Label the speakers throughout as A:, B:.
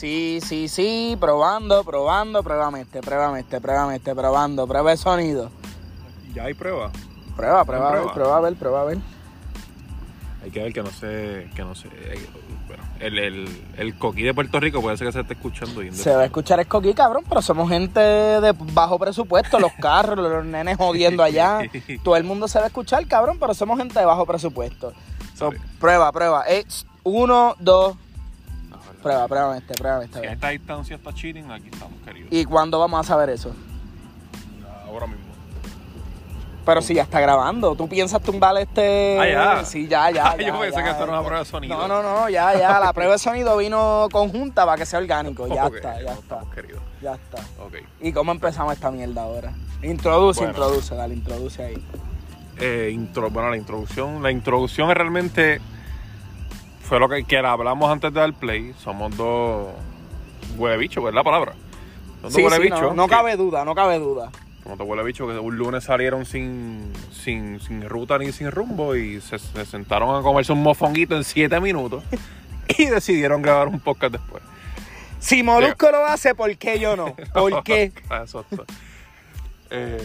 A: Sí, sí, sí, probando, probando, pruébame este, pruébame este, pruébame este, probando, prueba el sonido.
B: Ya hay prueba.
A: Prueba, prueba, a ver,
B: Prueba.
A: prueba a ver, prueba a ver.
B: Hay que ver que no sé, que no sé. eh, Bueno, el, el, el coquí de Puerto Rico puede ser que se esté escuchando de
A: Se va a escuchar escoquí, cabrón, pero somos gente de bajo presupuesto, los carros, los nenes jodiendo allá. Todo el mundo se va a escuchar, cabrón, pero somos gente de bajo presupuesto. So, prueba, prueba. Eh, uno, dos. Prueba, prueba este, prueba este.
B: Si a esta distancia está cheating, aquí estamos, queridos.
A: ¿Y cuándo vamos a saber eso?
B: Ahora mismo.
A: Pero si ya está grabando, ¿tú piensas tumbar este...?
B: Ah, ya.
A: Sí, ya, ya,
B: Yo pensé
A: ya.
B: que esto era una prueba de sonido.
A: No, no, no, ya, ya. La prueba de sonido vino conjunta para que sea orgánico. Ya
B: Ok,
A: está, ya
B: no
A: está,
B: estamos, queridos.
A: ya está.
B: Ok.
A: ¿Y cómo empezamos esta mierda ahora? Introduce,
B: Bueno.
A: introduce, dale, introduce ahí.
B: Eh, intro, bueno, la introducción. La introducción es realmente. Fue lo que, que hablamos antes de dar play. Somos dos. Huele bicho, ¿verdad la palabra? Dos
A: Sí, sí,
B: bicho.
A: no, no
B: que-
A: cabe duda, no cabe duda.
B: Como te huele bicho, que un lunes salieron sin, sin, sin ruta ni sin rumbo y se, se sentaron a comerse un mofonguito en siete minutos y decidieron grabar un podcast después.
A: Si Molusco lo hace, ¿por qué yo no? ¿Por qué?
B: Eh,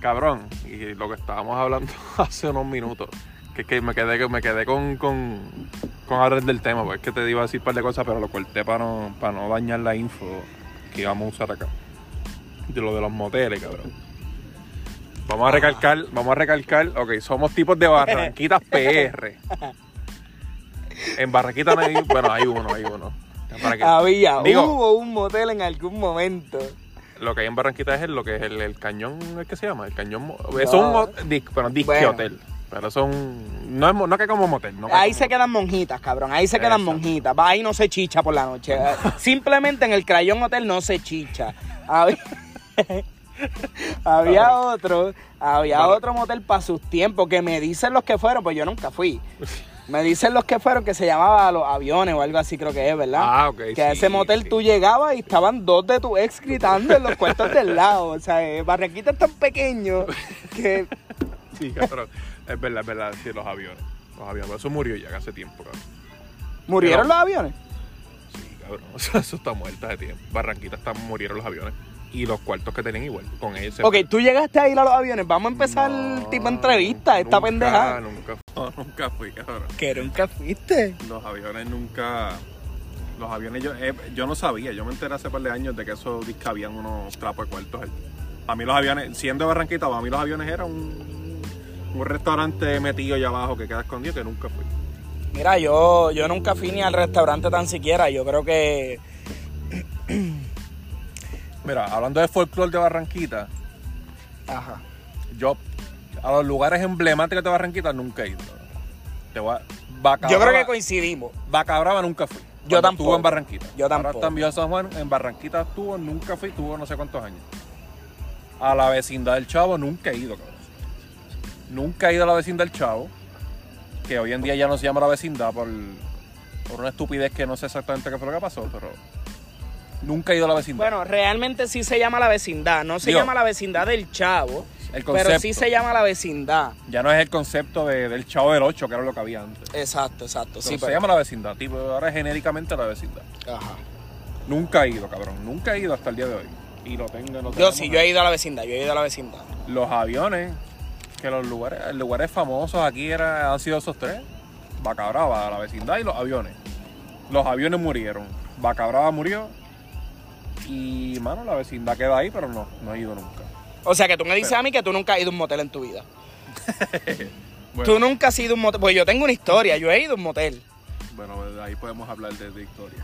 B: cabrón, y lo que estábamos hablando hace unos minutos, que, que me quedé, me quedé con, con, con hablar del tema, porque es que te iba a decir un par de cosas, pero lo corté para no, para no dañar la info que íbamos a usar acá. De lo de los moteles, cabrón. Vamos a recalcar, vamos a recalcar, ok, somos tipos de Barranquitas PR. En Barranquita no hay, bueno, hay uno, hay uno.
A: Había,
B: Digo-
A: hubo un motel en algún momento.
B: Lo que hay en Barranquita es lo que es el, el cañón, ¿es que se llama? El cañón. Eso es un dis- bueno, disque
A: Bueno.
B: hotel. Pero un. No, es, no que como motel. No que
A: Ahí
B: como
A: se
B: motel.
A: quedan monjitas, cabrón. Ahí se quedan
B: Exacto.
A: monjitas. Va, Ahí no se chicha por la noche. Simplemente en el Crayón Hotel no se chicha. Había, había otro, había
B: Vale.
A: otro motel para sus tiempos que me dicen los que fueron, pues yo nunca fui. Me dicen los que fueron que se llamaba Los Aviones o algo así, creo que es, ¿verdad?
B: Ah, ok.
A: Que a ese motel
B: sí.
A: tú llegabas y estaban dos de tu ex gritando en los cuartos del lado. O sea, eh, Barranquita es tan pequeño que
B: Sí, cabrón. Es verdad, es verdad. Sí, los aviones. Los aviones. Pero eso murió ya hace tiempo, cabrón.
A: murieron
B: Pero-
A: los aviones.
B: Sí, cabrón. O sea, eso está muerto hace tiempo. Barranquita está, murieron los aviones. Y los cuartos que tenían igual. Con ellos.
A: Ok,
B: fue.
A: tú llegaste a ir a los aviones. Vamos a empezar
B: No,
A: tipo entrevista, esta
B: nunca,
A: pendeja.
B: Nunca, no, nunca fui, cabrón.
A: Que nunca fuiste.
B: Los aviones nunca. Los aviones, yo, eh, yo no sabía. Yo me enteré hace par de años de que eso disque habían unos trapos de cuartos. A mí los aviones, siendo de Barranquita, para mí los aviones eran un, un restaurante metido allá abajo que queda escondido que nunca fui.
A: Mira, yo, yo nunca fui ni al restaurante tan siquiera. Yo creo que.
B: Mira, hablando de folclore de Barranquita,
A: Ajá.
B: yo a los lugares emblemáticos de Barranquita nunca he ido. Te voy a-
A: Yo creo que coincidimos.
B: Vaca Brava nunca fui.
A: Yo tampoco.
B: Estuvo en Barranquita.
A: Yo
B: Ahora
A: tampoco.
B: en Villa San Juan, en Barranquita estuvo, nunca fui, tuvo no sé cuántos años. A la vecindad del Chavo nunca he ido, cabrón. Nunca he ido a la vecindad del Chavo, que hoy en día ya no se llama la vecindad por, por una estupidez que no sé exactamente qué fue lo que pasó, pero nunca he ido a la vecindad.
A: Bueno, realmente sí se llama la vecindad. No se
B: Digo,
A: llama la vecindad del chavo,
B: el
A: pero sí se llama la vecindad.
B: ya no es el concepto de- del Chavo del 8, que era lo que había antes.
A: Exacto, exacto.
B: Pero
A: Sí,
B: se
A: pero-
B: llama la vecindad, tipo, ahora es genéricamente la vecindad.
A: Ajá.
B: Nunca he ido, cabrón, nunca he ido hasta el día de hoy. Y lo tengo, lo
A: Yo sí, yo he ido a la vecindad, yo he ido a la vecindad.
B: los aviones, que los lugares, lugares famosos aquí era, han sido esos tres. Vaca Brava, la vecindad y los aviones. Los aviones murieron. Vaca Brava murió. Y, mano, la vecindad queda ahí, pero no, no he ido nunca.
A: O sea que tú me dices
B: Pero-
A: a mí que tú nunca has ido a un motel en tu vida.
B: Bueno,
A: Tú nunca has ido a un motel. Pues yo tengo una historia, yo he ido a un motel.
B: bueno, de ahí podemos hablar de, de historia.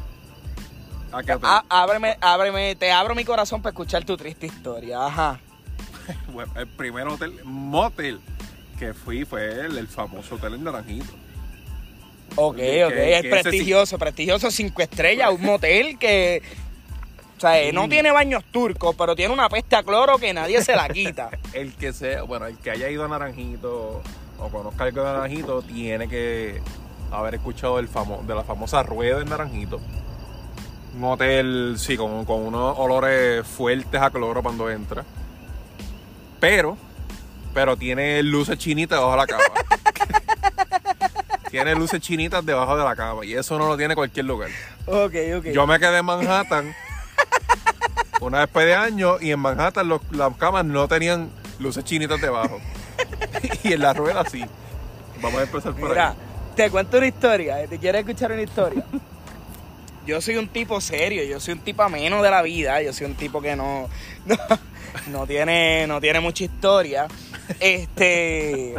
B: ¿A qué hotel?
A: Á- ábreme, ábreme, te abro mi corazón para escuchar tu triste historia. Ajá.
B: El primer hotel, motel, que fui fue el, el famoso hotel en Naranjito.
A: Ok,
B: Que-
A: ok.
B: que
A: es prestigioso, prestigioso, cinco estrellas, un motel que. O sea, eh, no tiene baños turcos, pero tiene una peste a cloro que nadie se la quita.
B: el que sea, bueno, el que haya ido a Naranjito o conozca algo de Naranjito tiene que haber escuchado el famo- de la famosa rueda en Naranjito. Un hotel, sí, con, con unos olores fuertes a cloro cuando entra. Pero, pero tiene luces chinitas debajo de la cama. tiene luces chinitas debajo de la cama y eso no lo tiene cualquier lugar.
A: Ok, ok.
B: Yo me quedé en Manhattan una vez de año y en Manhattan los- las camas no tenían luces chinitas debajo. y en la rueda sí. Vamos a empezar por
A: Mira,
B: ahí.
A: te cuento una historia. ¿Te quieres escuchar una historia? Yo soy un tipo serio, yo soy un tipo ameno de la vida, yo soy un tipo que no, no, no tiene, no tiene mucha historia. Este.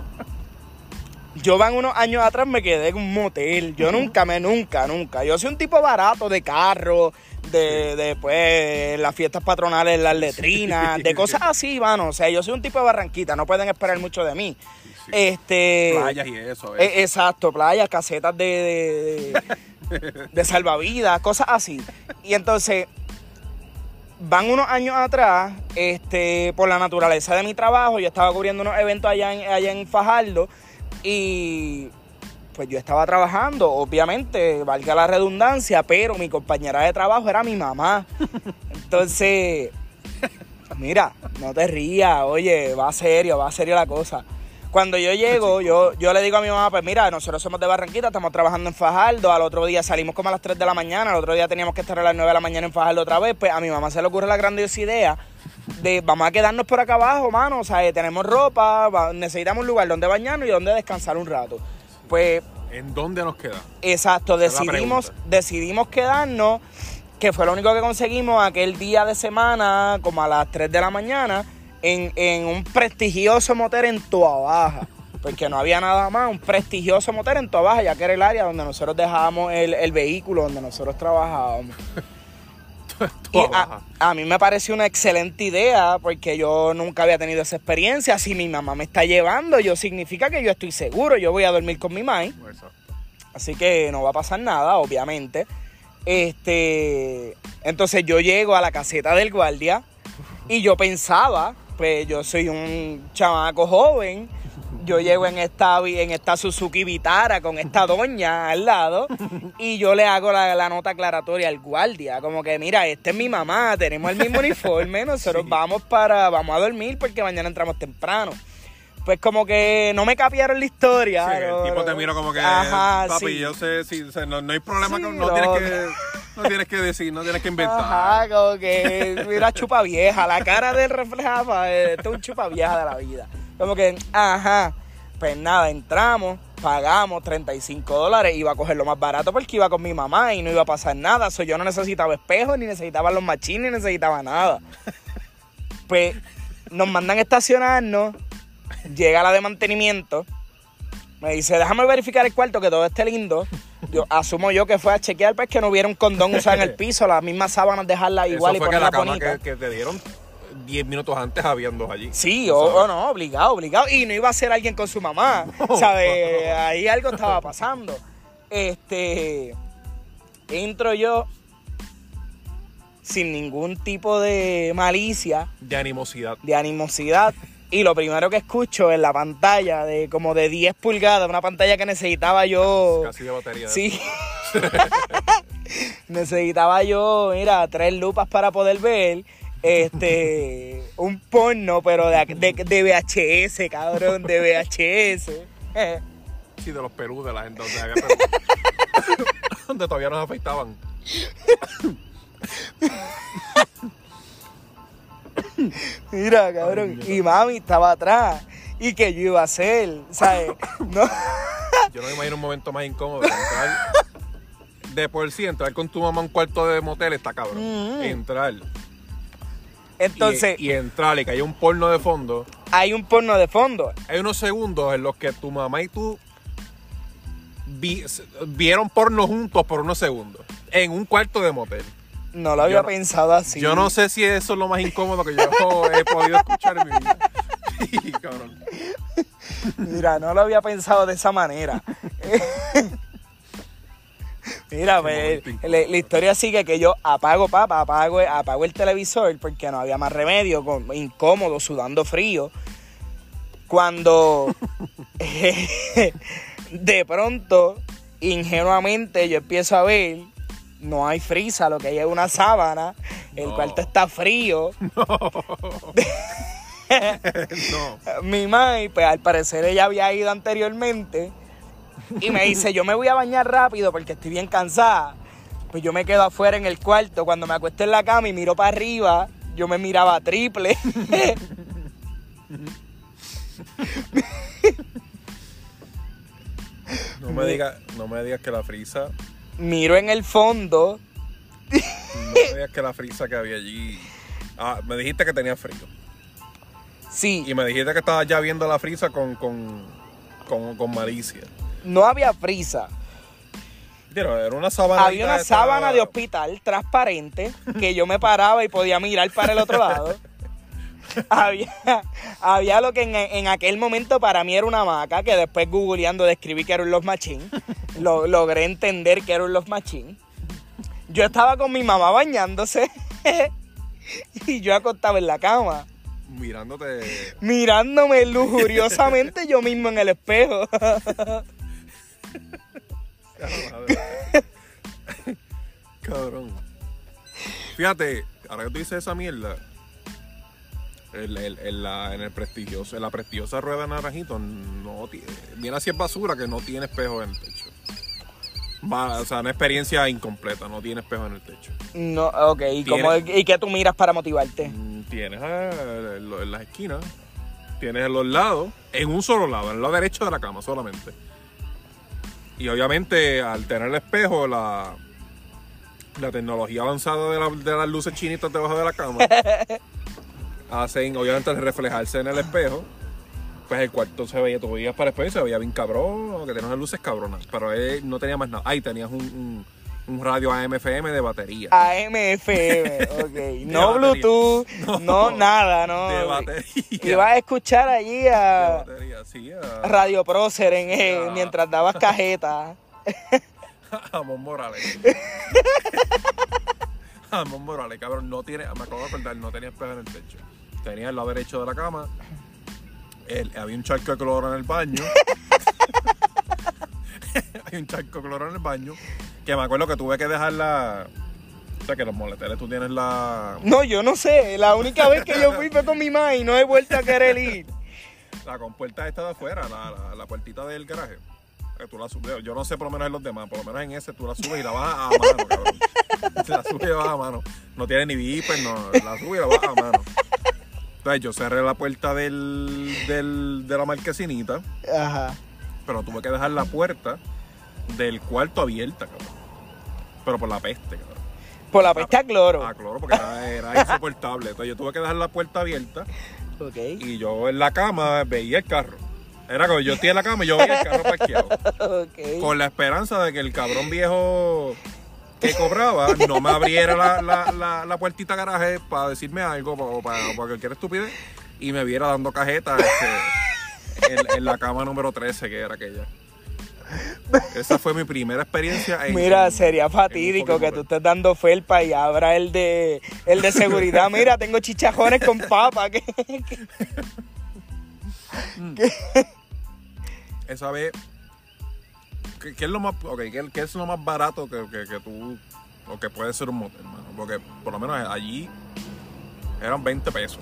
A: Yo van unos años atrás me quedé en un motel. Yo nunca, me nunca, nunca. Yo soy un tipo barato de carro, de, de pues, las fiestas patronales, las letrinas, de cosas así, mano. O sea, yo soy un tipo de barranquita, no pueden esperar mucho de mí.
B: sí.
A: Este.
B: Playas y eso.
A: Eh, exacto, playas, casetas de, de, de- de salvavidas, cosas así. Y entonces, van unos años atrás, este, por la naturaleza de mi trabajo, yo estaba cubriendo unos eventos allá en, allá en Fajardo y pues yo estaba trabajando, obviamente, valga la redundancia, pero mi compañera de trabajo era mi mamá. Entonces, mira, no te rías, oye, va serio, va serio la cosa. Cuando yo llego, yo, yo le digo a mi mamá, pues mira, nosotros somos de Barranquita, estamos trabajando en Fajardo, al otro día salimos como a las 3 de la mañana, al otro día teníamos que estar a las 9 de la mañana en Fajardo otra vez, pues a mi mamá se le ocurre la grandiosa idea de vamos a quedarnos por acá abajo, mano, o sea, eh, tenemos ropa, necesitamos un lugar donde bañarnos y donde descansar un rato. Pues
B: ¿En dónde nos queda?
A: Exacto, decidimos, decidimos quedarnos, que fue lo único que conseguimos aquel día de semana, como a las 3 de la mañana, en, en un prestigioso motel en Toa Baja. Porque no había nada más, un prestigioso motel en Toa Baja, ya que era el área donde nosotros dejábamos el, el vehículo, donde nosotros trabajábamos. Y a, mí me pareció una excelente idea porque yo nunca había tenido esa experiencia. Si mi mamá me está llevando, yo significa que yo estoy seguro, yo voy a dormir con mi mamá.
B: Exacto.
A: Así que no va a pasar nada, obviamente. Este, entonces yo llego a la caseta del guardia y yo pensaba, pues yo soy un chamaco joven, yo llego en esta, en esta Suzuki Vitara con esta doña al lado y yo le hago la, la nota aclaratoria al guardia, como que mira, esta es mi mamá, tenemos el mismo uniforme, nosotros
B: Sí.
A: vamos para, vamos a dormir porque mañana entramos temprano. Pues como que no me capiaron la historia.
B: Sí,
A: no,
B: el tipo te
A: no.
B: mira como que,
A: Ajá,
B: papi,
A: sí.
B: yo sé, sí, o sea, no, no hay problema, con, no,
A: lo-
B: tienes que, no tienes que decir, no tienes que inventar.
A: Ajá, como que mira chupa vieja, la cara de él reflejaba, eh, esto es un chupa vieja de la vida. Como que, ajá, pues nada, entramos, pagamos 35 dólares, iba a coger lo más barato porque iba con mi mamá y no iba a pasar nada. So, yo no necesitaba espejos, ni necesitaba los machines, ni necesitaba nada. Pues nos mandan a estacionarnos, llega la de mantenimiento, me dice, déjame verificar el cuarto, que todo esté lindo. Yo asumo yo que fue a chequear pues que no hubiera un condón usado en el piso, las mismas sábanas dejarlas igual
B: Eso
A: y
B: fue que la
A: ponerlas
B: cama
A: bonitas.
B: que, que te dieron 10 minutos antes habían dos allí.
A: Sí, o, o no, obligado, obligado. Y no iba a ser alguien con su mamá. ¿Sabes? Ahí algo estaba pasando. Este. Entro yo sin ningún tipo de malicia,
B: De animosidad.
A: de animosidad. Y lo primero que escucho en la pantalla de como de 10 pulgadas, una pantalla que necesitaba yo.
B: Casi de batería.
A: Sí. Necesitaba yo, mira, tres lupas para poder ver este un porno, pero de, de, de VHS, cabrón, de VHS.
B: Sí, de los Perú, de la gente donde había Perú. donde todavía nos afeitaban.
A: Mira, cabrón, y mami estaba atrás. ¿Y que yo iba a hacer? ¿Sabes? No.
B: Yo no me imagino un momento más incómodo. Entrar, de por sí, entrar con tu mamá a un cuarto de motel está cabrón.
A: Mm.
B: Entrar.
A: Entonces,
B: y, entrar y que haya un porno de fondo.
A: hay un porno de fondo.
B: Hay unos segundos en los que tu mamá y tú vi- vieron porno juntos por unos segundos. En un cuarto de motel.
A: No lo había
B: Yo
A: pensado así.
B: Yo no sé si eso es lo más incómodo que yo he podido escuchar en mi vida. Sí, cabrón.
A: Mira, no lo había pensado de esa manera. Mira, pues, la historia sigue que yo apago, papá, apago, apago el televisor porque no había más remedio, con- incómodo, sudando frío. Cuando de pronto, ingenuamente, yo empiezo a ver, no hay frisa, lo que hay es una sábana, el
B: No.
A: cuarto está frío.
B: No.
A: mi mãe, pues al parecer ella había ido anteriormente y me dice, yo me voy a bañar rápido porque estoy bien cansada. Pues yo me quedo afuera en el cuarto. Cuando me acuesto en la cama y miro para arriba, yo me miraba triple.
B: No me digas, no me digas que la frisa,
A: miro en el fondo.
B: no digas que la frisa que había allí. Ah, me dijiste que tenía frío.
A: Sí,
B: Y me dijiste que estabas ya viendo la frisa con, con, con, con malicia.
A: no había.
B: Pero era una sábana.
A: Había una sábana de hospital transparente que yo me paraba y podía mirar para el otro lado. Había, había lo que en, en aquel momento para mí era una maca, que después googleando describí que era un Love Machine. Lo, logré entender que era un Love Machine. Yo estaba con mi mamá bañándose y yo acostaba en la cama,
B: Mirándote.
A: mirándome lujuriosamente yo mismo en el espejo.
B: Cabrón. Fíjate, ahora que tú dices esa mierda, el- el- el- la, en, el prestigioso, en la prestigiosa rueda de naranjito, no tiene, mira si es basura que no tiene espejo en el techo. Va, o sea, una experiencia incompleta, no tiene espejo en el techo.
A: No, ok, ¿y, cómo- ¿y qué tú miras para motivarte?
B: Mm, Tienes eh, en las esquinas, tienes en los lados, en un solo lado, en el lado derecho de la cama solamente. Y obviamente al tener el espejo, la, la tecnología avanzada de, la- de las luces chinitas debajo de la cama, hacen, obviamente al reflejarse en el espejo, pues el cuarto se veía, tú veías para el espejo y se veía bien cabrón, que tenía unas luces cabronas, pero él no tenía más nada. Ahí tenías un, un, un radio AM-FM de batería.
A: AMFM, ok. No. Bluetooth, no,
B: No,
A: nada, no.
B: de batería.
A: Ibas a escuchar allí
B: De
A: a
B: batería, sí, a-
A: Radio Prócer en, eh,
B: Ah.
A: mientras dabas cajeta.
B: Amon Morales. Amon Morales, cabrón, no tiene, me acabo de acordar, no tenía espejo en el techo. Tenía el lado derecho de la cama. el- había un charco de cloro en el baño. había un charco de cloro en el baño. Que me acuerdo que tuve que dejarla. O sea, que los moleteles tú tienes la,
A: No, yo no sé. La única vez que yo fui fue con mi mamá y no he vuelto a querer ir.
B: la compuerta esta de afuera, la, la, la puertita del garaje. Que tú la subes, yo no sé por lo menos en los demás, por lo menos en ese tú la subes y la bajas a mano, cabrón. La subes y la bajas a mano. No tiene ni viper, no, la subes y la bajas a mano. Entonces yo cerré la puerta del, del, de la marquesinita,
A: Ajá.
B: pero tuve que dejar la puerta del cuarto abierta, cabrón. Pero por la peste, cabrón.
A: Por la pesta cloro.
B: Ah, claro, porque era, era insoportable. Entonces yo tuve que dejar la puerta abierta
A: Ok.
B: y yo en la cama veía el carro. Era como yo estoy en la cama y yo veía el carro parqueado. Con la esperanza de que el cabrón viejo que cobraba no me abriera la, la, la, la puertita garaje para decirme algo o para, para cualquier estupidez y me viera dando cajetas este, en, en la cama número 13 que era aquella. Esa fue mi primera experiencia. en-
A: Mira,
B: en-
A: sería fatídico que tú estés dando felpa y abra el de el de seguridad. Mira, tengo chichajones con papa. que- que-
B: Esa vez, ¿qué, qué es lo más, okay, ¿qué, qué es lo más barato que, que, que tú, o que puede ser un motel, mano? Porque por lo menos allí eran 20 pesos,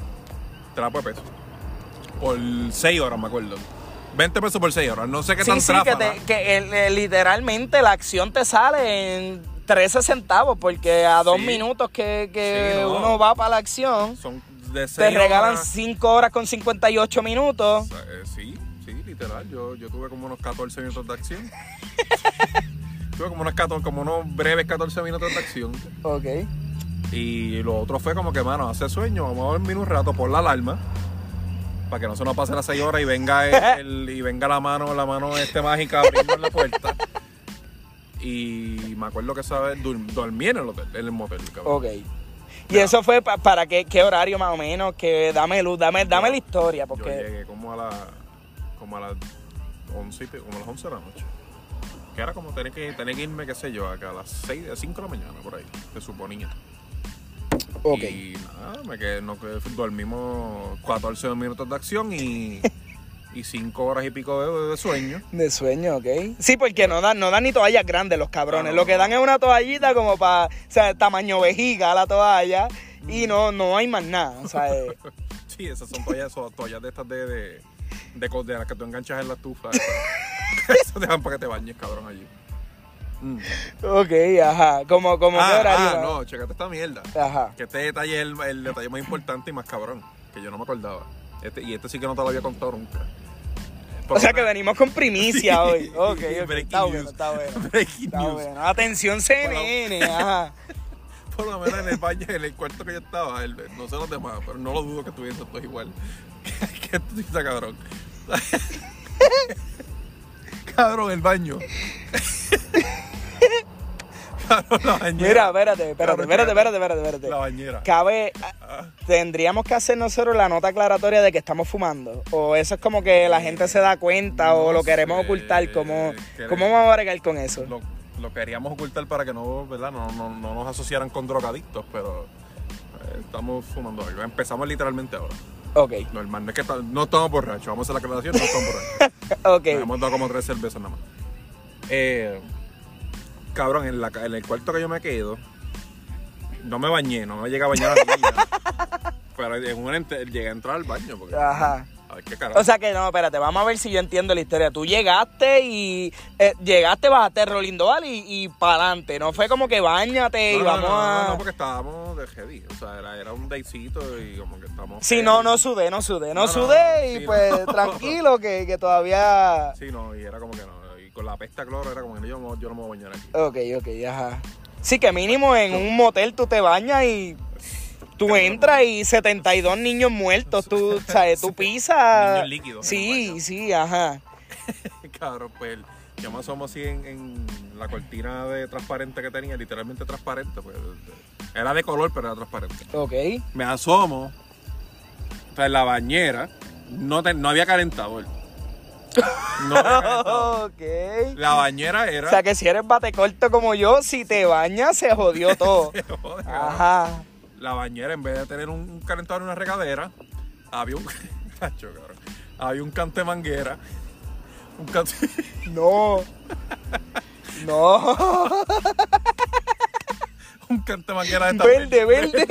B: trapo de pesos, por 6 horas, me acuerdo. 20 pesos por 6 horas, no sé qué
A: Sí,
B: tan
A: sí, que,
B: tráfala.
A: te- que el- literalmente la acción te sale en 13 centavos, porque a dos
B: Sí.
A: minutos que, que
B: Sí, no.
A: uno va para la acción,
B: Son de 6
A: te regalan
B: horas.
A: 5 horas con 58 minutos.
B: Eh, sí, sí, literal. Yo, yo tuve como unos 14 minutos de acción. tuve como unos, 14, como unos breves 14 minutos de acción.
A: Ok.
B: Y lo otro fue como que, mano, hace sueño, vamos a dormir un rato por la alarma. Para que no se nos pase las 6 horas y venga el, el- y venga la mano, la mano este mágica abriendo la puerta. Y me acuerdo que esa vez dormí en el hotel, en el motel, cabrón.
A: Ok. Y eso fue pa- para qué, qué horario más o menos, que dame luz, dame, dame la historia,
B: Yo
A: porque
B: llegué como a la, como a las 11, y pi- como a las 11 de la noche. Que era como tener que, tener que irme, qué sé yo, acá a las 6, 5 de la mañana, por ahí, se suponía.
A: Ok.
B: Y nada, me quedé, no, que dormimos 14 minutos de acción y, y 5 horas y pico de, de sueño.
A: De sueño, ok. Sí, porque no dan, no dan ni toallas grandes los cabrones.
B: Ah, no,
A: Lo que dan es una toallita como para, o sea, tamaño vejiga la toalla. Y no, no hay más nada. O sea, eh,
B: Sí, esas son toallas, son toallas de estas de, de, de, de las que tú enganchas en la estufa. Eso te dan para que te bañes, cabrón, allí. Mm.
A: Ok, ajá. Como, como
B: Ah,
A: horario.
B: ah, no, chécate esta mierda.
A: Ajá.
B: Que este detalle es el, el detalle más importante y más cabrón, que yo no me acordaba. Este, y este sí que no te lo había contado nunca.
A: O sea que venimos con primicia
B: Sí.
A: hoy. Ok, ok.
B: Breaking
A: Está bueno, está bueno. Está bueno. Atención CNN, ajá.
B: Por lo menos en el baño, en el cuarto que yo estaba, el- no sé los demás, pero no lo dudo que estuviesen todos igual. que esto sí está cabrón. cabrón, el baño. cabrón, la bañera.
A: Mira, espérate, espérate, espérate, espérate, espérate, espérate.
B: La bañera.
A: Cabe,
B: Ah,
A: tendríamos que hacer nosotros la nota aclaratoria de que estamos fumando. O eso es como que la gente se da cuenta o lo queremos
B: sé,
A: ocultar. ¿Cómo, ¿Cómo vamos a bregar con eso?
B: lo, lo queríamos ocultar para que no, ¿verdad? No, no, no nos asociaran con drogadictos, pero eh, estamos fumando algo. Empezamos literalmente ahora.
A: Ok,
B: Normal, no es que no estamos borrachos, vamos a hacer la aclaración, no estamos borrachos.
A: ok.
B: Nos hemos dado como tres cervezas nada más. Eh, cabrón, en, la, en el cuarto que yo me quedo, no me bañé, no me llegué a bañar a la niña. pero en un llegué a entrar al baño. Porque,
A: Ajá.
B: A ver qué carajo.
A: O sea que no, espérate, vamos a ver si yo entiendo la historia. Tú llegaste y eh, llegaste, bajaste Rolindoval y, y para adelante. No fue como que bañate y
B: no, no,
A: vamos
B: no, no,
A: a.
B: no, porque estábamos de heavy. O sea, era, era un datecito y como que estamos.
A: Sí, no, no sudé, no sudé, no,
B: No, no,
A: sudé y
B: sí,
A: pues
B: no.
A: tranquilo que, que todavía...
B: Sí, no, y era como que no. Y con la pesta cloro era como que yo, no- yo no me voy a bañar aquí.
A: Ok, ok, ajá. Sí, que mínimo en un motel tú te bañas y tú entras y 72 niños muertos, tú, ¿sabes? Tú pisas...
B: Niños líquidos
A: Sí, sí, ajá.
B: Cabrón, pues yo me asomo así en, en la cortina de transparente que tenía, literalmente transparente, pues era de color, pero era transparente.
A: Ok.
B: Me asomo, o sea, en la bañera, no, te- no había calentador. No había calentador.
A: ok.
B: La bañera era.
A: O sea que si eres bate corto como yo, si te bañas se jodió todo.
B: Joder, cabrón.
A: Ajá.
B: La bañera, en vez de tener un, un calentador y una regadera, había un. Cacho, cabrón. Había un cante manguera. Un cante.
A: No. No.
B: un cante manguera de esta
A: Verde, verde.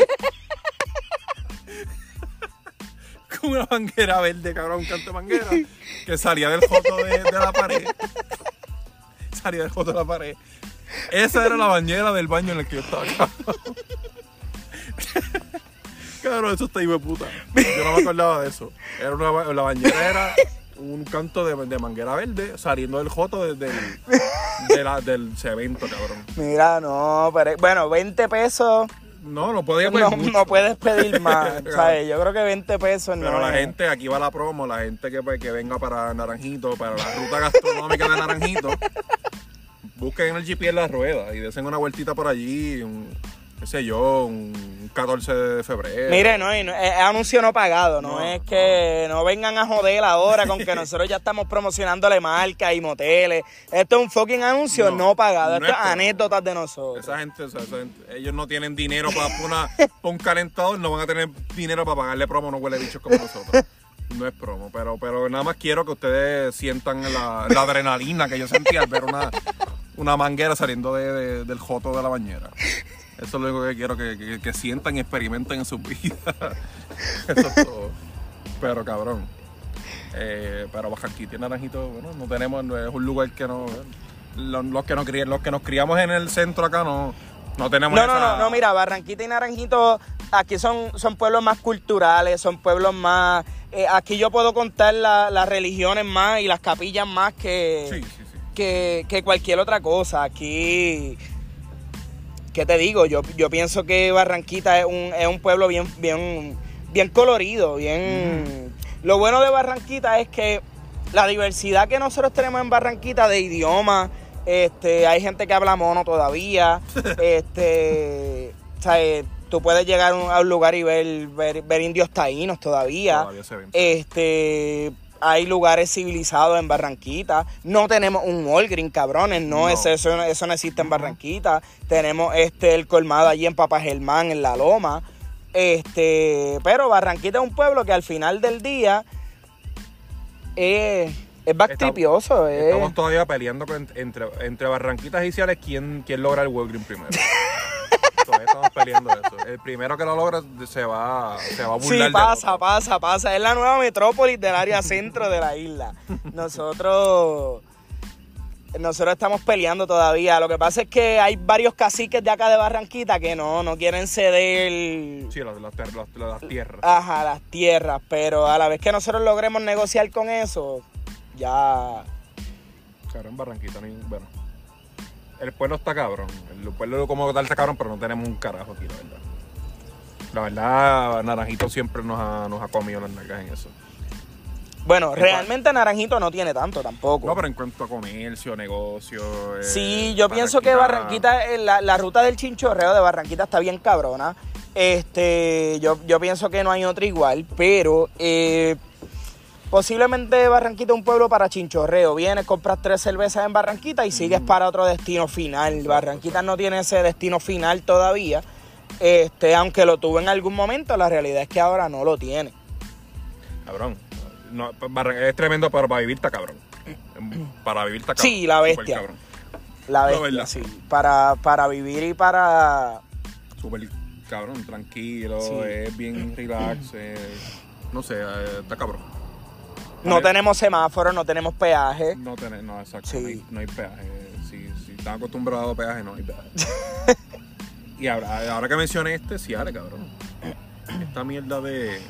B: con una manguera verde, cabrón, un canto de manguera, que salía del foto de, de la pared. Salía del foto de la pared. Esa era la bañera del baño en el que yo estaba, cabrón. Cabrón, eso está hijo de puta. Yo no me acordaba de eso. Era una, la bañera era un canto de, de manguera verde saliendo del joto de- del, de la- del cemento, cabrón.
A: Mira, no, pero bueno, 20 pesos
B: No, no podía
A: no,
B: pedir mucho.
A: no puedes pedir más. ¿sabes? Yo creo que 20 pesos
B: Pero
A: no.
B: la
A: es-
B: gente, aquí va la promo, la gente que, pues, que venga para Naranjito, para la ruta gastronómica de Naranjito, busquen en el GPS la rueda y desen una vueltita por allí, un, qué sé yo, un 14 de febrero.
A: Mire, no, y no- es anuncio no pagado, no,
B: No,
A: es que no vengan a joder ahora con que nosotros ya estamos promocionándole marcas y moteles. Esto es un fucking anuncio no,
B: No,
A: pagado, esto
B: es
A: es anécdotas de nosotros.
B: Esa gente, o sea, esa gente- ellos no tienen dinero para una, pa' un calentador, no van a tener dinero para pagarle promo, no huele bichos como nosotros. No es promo, pero, pero nada más quiero que ustedes sientan la, la adrenalina que yo sentí al ver una, una manguera saliendo de- de- del joto de la bañera. Eso es lo único que quiero que, que- que sientan y experimenten en sus vidas. Eso es todo. Pero cabrón. Eh, pero Bajanquita y Naranjito, bueno, no tenemos, es un lugar que no. Los, los que nos los que nos criamos en el centro acá no, no tenemos
A: No, no, no, no, mira, Barranquita y Naranjito, aquí son, son pueblos más culturales, son pueblos más... eh, aquí yo puedo contar la- las religiones más y las capillas más que,
B: Sí, sí, sí.
A: que, que cualquier otra cosa. Aquí, ¿qué te digo? Yo, yo pienso que Barranquita es un, es un pueblo bien, bien, bien colorido, bien... Lo bueno de Barranquita es que la diversidad que nosotros tenemos en Barranquita de idiomas, este, hay gente que habla mono todavía, este, o sea, eh, tú puedes llegar a un, lugar y ver, ver, ver indios taínos todavía,
B: Todavía se ven.
A: este, hay lugares civilizados en Barranquita, no tenemos un Walgreen, cabrones, no,
B: No.
A: es eso, eso no existe en Barranquita, tenemos este el colmado allí en Papa Germán, en La Loma, este, pero Barranquita es un pueblo que al final del día es, es backtripioso, es-
B: Estamos todavía peleando entre, entre Barranquitas y Ciales quién, quién logra el Walgreen primero. todavía estamos peleando eso. El primero que lo logra se va, se va a
A: Sí,
B: burlar del
A: pasa, pasa, pasa. Es la nueva metrópolis del área centro de la isla. Nosotros, nosotros estamos peleando todavía. Lo que pasa es que hay varios caciques de acá de Barranquita que no, no quieren ceder.
B: Sí, las, las, las- las tierras.
A: Ajá, las tierras. Pero a la vez que nosotros logremos negociar con eso, ya.
B: Claro, en Barranquita Bueno. El pueblo está cabrón. El pueblo como tal está cabrón, pero no tenemos un carajo aquí, la verdad. La verdad, Naranjito siempre nos ha, nos ha comido las nalgas en eso.
A: Bueno,
B: En
A: realmente Naranjito no tiene tanto tampoco.
B: No, pero en cuanto a comercio, negocio. eh,
A: Sí, yo pienso que Barranquita, eh, la, la ruta del chinchorreo de Barranquita está bien cabrona. Este, yo, yo pienso que no hay otra igual, pero eh, posiblemente Barranquita es un pueblo para chinchorreo. Vienes, compras tres cervezas en Barranquita y sigues para otro destino final. Barranquita no tiene ese destino final todavía. Este, aunque lo tuvo en algún momento, la realidad es que ahora no lo tiene.
B: Cabrón. No, es tremendo, pero para vivir cabrón. Para vivir cabrón.
A: Sí, la bestia. La bestia, sí. Para, para vivir y para
B: Súper cabrón, tranquilo,
A: Sí.
B: es bien relax. no sé, eh, está cabrón.
A: No tenemos semáforos, no tenemos peaje.
B: No, tener, no, exacto.
A: Sí.
B: No, hay, no hay peaje. Si, si están acostumbrados a peaje, no hay peaje. y ahora, ahora que mencioné este, sí, ale, cabrón. Esta mierda de.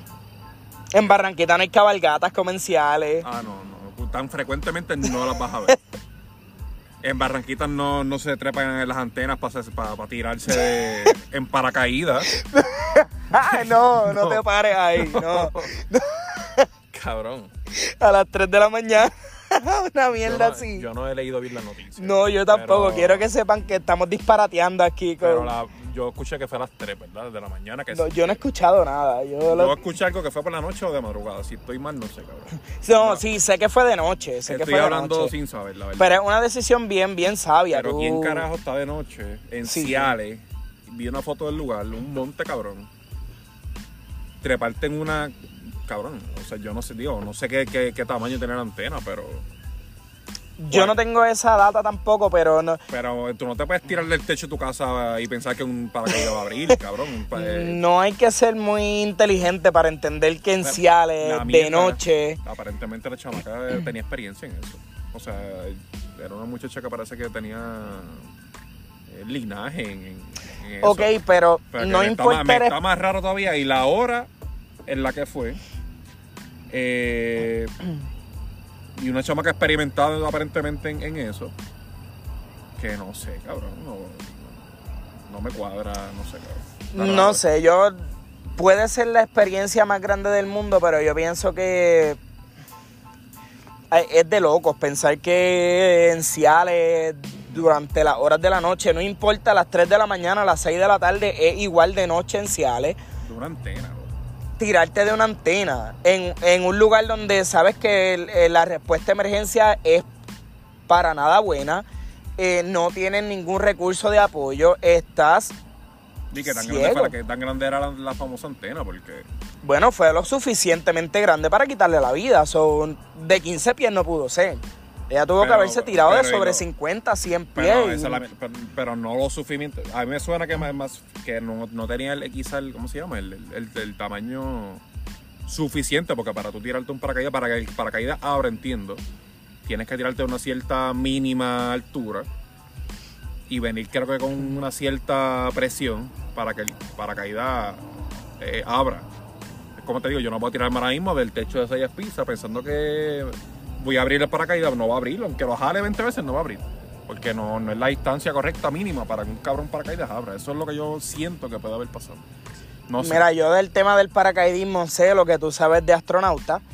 A: En Barranquita no hay cabalgatas comerciales.
B: Ah, no, no. Tan frecuentemente no las vas a ver. En Barranquitas no, no se trepan en las antenas para tirarse de- en paracaídas.
A: No, no,
B: No.
A: te pares ahí, no.
B: Cabrón.
A: A las 3 de la mañana, una
B: Yo
A: mierda
B: no,
A: así.
B: yo no he leído bien las noticias.
A: no, yo tampoco.
B: Pero-
A: Quiero que sepan que estamos disparateando aquí. Con...
B: Pero la- yo escuché que fue a las 3, ¿verdad? De la mañana. Que
A: No,
B: sí.
A: yo no he escuchado nada. Yo,
B: Yo
A: lo-
B: escuché algo que fue por la noche o de madrugada. Si estoy mal, no sé, cabrón.
A: No, sí, sé que fue de noche. Sé que
B: Estoy
A: fue de
B: hablando
A: noche.
B: sin saber, la verdad.
A: Pero es una decisión bien, bien sabia.
B: Pero
A: tú-
B: ¿quién carajo está de noche en
A: Sí.
B: Ciales? Vi una foto del lugar, un monte cabrón. Treparte en una. Cabrón, o sea, yo no sé, digo, no sé qué, qué, qué tamaño tiene la antena, pero.
A: Yo no tengo esa data tampoco, pero no,
B: Pero tú no te puedes tirar del techo de tu casa y pensar que un paracaídas va a abrir, cabrón. eh,
A: no hay que ser muy inteligente para entender que en
B: Pero
A: Ciales, de noche.
B: Aparentemente la chamaca tenía experiencia en eso. O sea, era una muchacha que parece que tenía eh, linaje en, eso.
A: Ok, pero,
B: Pero
A: no importa.
B: está más raro todavía. Y la hora en la que fue. Eh, y una chamaca experimentada aparentemente en, en eso. Que no sé, cabrón. No, no me cuadra, no sé, cabrón.
A: No sé, yo puede ser la experiencia más grande del mundo, pero yo pienso que es de locos pensar que en Ciales durante las horas de la noche, no importa las 3 de la mañana, las 6 de la tarde, es igual de noche en Ciales,
B: antena, bro.
A: Tirarte de una antena en, en un lugar donde sabes que el- eh, la respuesta de emergencia es para nada buena, eh, no tienen ningún recurso de apoyo, estás
B: Y que tan
A: Ciego.
B: grande, para que tan grande era la, la famosa antena, porque.
A: Bueno, fue lo suficientemente grande para quitarle la vida. Son de 15 pies no pudo ser. Ella tuvo que haberse tirado de sobre
B: lo-
A: 50, 100 pies.
B: Pero,
A: y-
B: la- pero, pero no lo suficiente. A mí me suena que más, más- que no, no tenía el, quizá el, ¿cómo se llama? El, el- tamaño suficiente, porque para tú tirarte un paracaídas, para que el paracaídas abra, entiendo, tienes que tirarte a una cierta mínima altura y venir creo que con una cierta presión para que el paracaídas eh, abra. Como te digo, yo no puedo tirarme ahora mismo del techo de 6 pizzas pensando que voy a abrir el paracaídas, no va a abrirlo, aunque lo jale 20 veces no va a abrir. Porque no, no es la distancia correcta mínima para que un cabrón paracaídas abra. Eso es lo que yo siento que puede haber pasado. No sé.
A: Mira, yo del tema del paracaidismo sé lo que tú sabes de astronauta.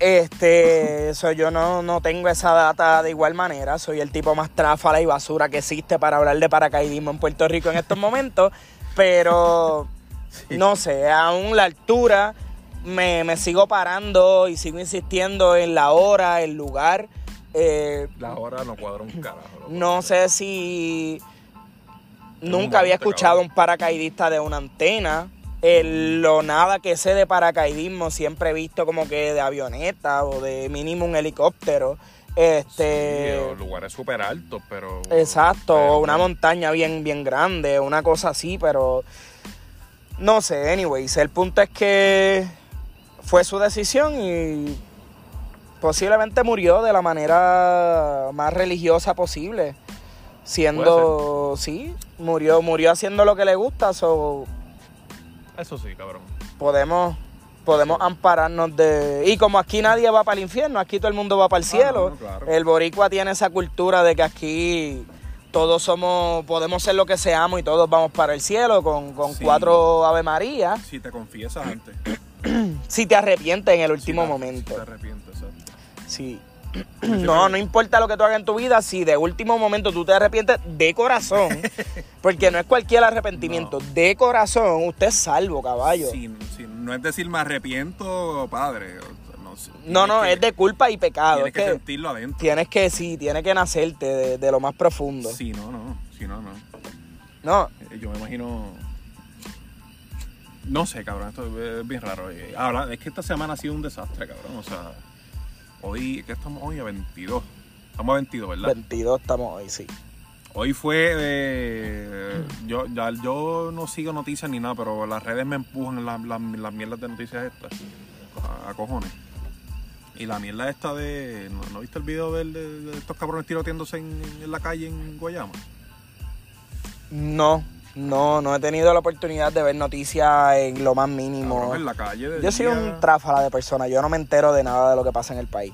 A: Este, yo no, no tengo esa data de igual manera. Soy el tipo más tráfala y basura que existe para hablar de paracaidismo en Puerto Rico en estos momentos. Pero no sé, aún la altura me, me sigo parando y sigo insistiendo en la hora, el lugar. Eh,
B: La hora no cuadra un carajo.
A: no sé si
B: un
A: nunca había escuchado un paracaidista de una antena. El- lo nada que sé de paracaidismo siempre he visto como que de avioneta o de mínimo un helicóptero. Este,
B: Sí, lugares súper altos, pero.
A: exacto,
B: pero-
A: una montaña bien bien grande, una cosa así, pero no sé, anyways, el punto es que fue su decisión y posiblemente murió de la manera más religiosa posible. Siendo, sí, murió, murió haciendo lo que le gusta, so
C: Eso sí, cabrón.
A: podemos, podemos ampararnos de... Y como aquí nadie va para el infierno, aquí todo el mundo va para el
C: Ah,
A: cielo,
C: no, claro.
A: el boricua tiene esa cultura de que aquí todos somos, podemos ser lo que seamos y todos vamos para el cielo con, con
B: Sí.
A: cuatro Ave María,
B: Si te confiesas antes.
A: si te arrepientes en el último
B: Si te-
A: momento.
B: si te arrepientes, exacto.
A: Sí. No, no importa lo que tú hagas en tu vida, si de último momento tú te arrepientes de corazón, porque no es cualquier arrepentimiento, de corazón, usted es salvo, caballo.
B: Si, si no es decir me arrepiento, padre. No.
A: No, es de culpa y pecado.
B: Tienes
A: Es
B: que,
A: que
B: sentirlo adentro.
A: tienes que, sí, tiene que nacerte de, de lo más profundo.
B: Si no, no. Si no, no.
A: No,
B: Eh, Yo me imagino. No sé, cabrón, esto es bien raro. Eh, habla- es que esta semana ha sido un desastre, cabrón. O sea, hoy, ¿qué estamos hoy? A 22. Estamos a 22, ¿verdad?
A: 22 estamos hoy, sí.
B: Hoy fue. eh, yo, ya, yo no sigo noticias ni nada, pero las redes me empujan las, las, las mierdas de noticias estas. A, a cojones. Y la mierda esta de. ¿No, no viste el video de, de estos cabrones tiroteándose en, en la calle en Guayama?
A: No, no, no he tenido la oportunidad de ver noticias en lo más mínimo.
B: Cabrón, en la calle.
A: Yo soy un tráfala de persona, yo no me entero de nada de lo que pasa en el país.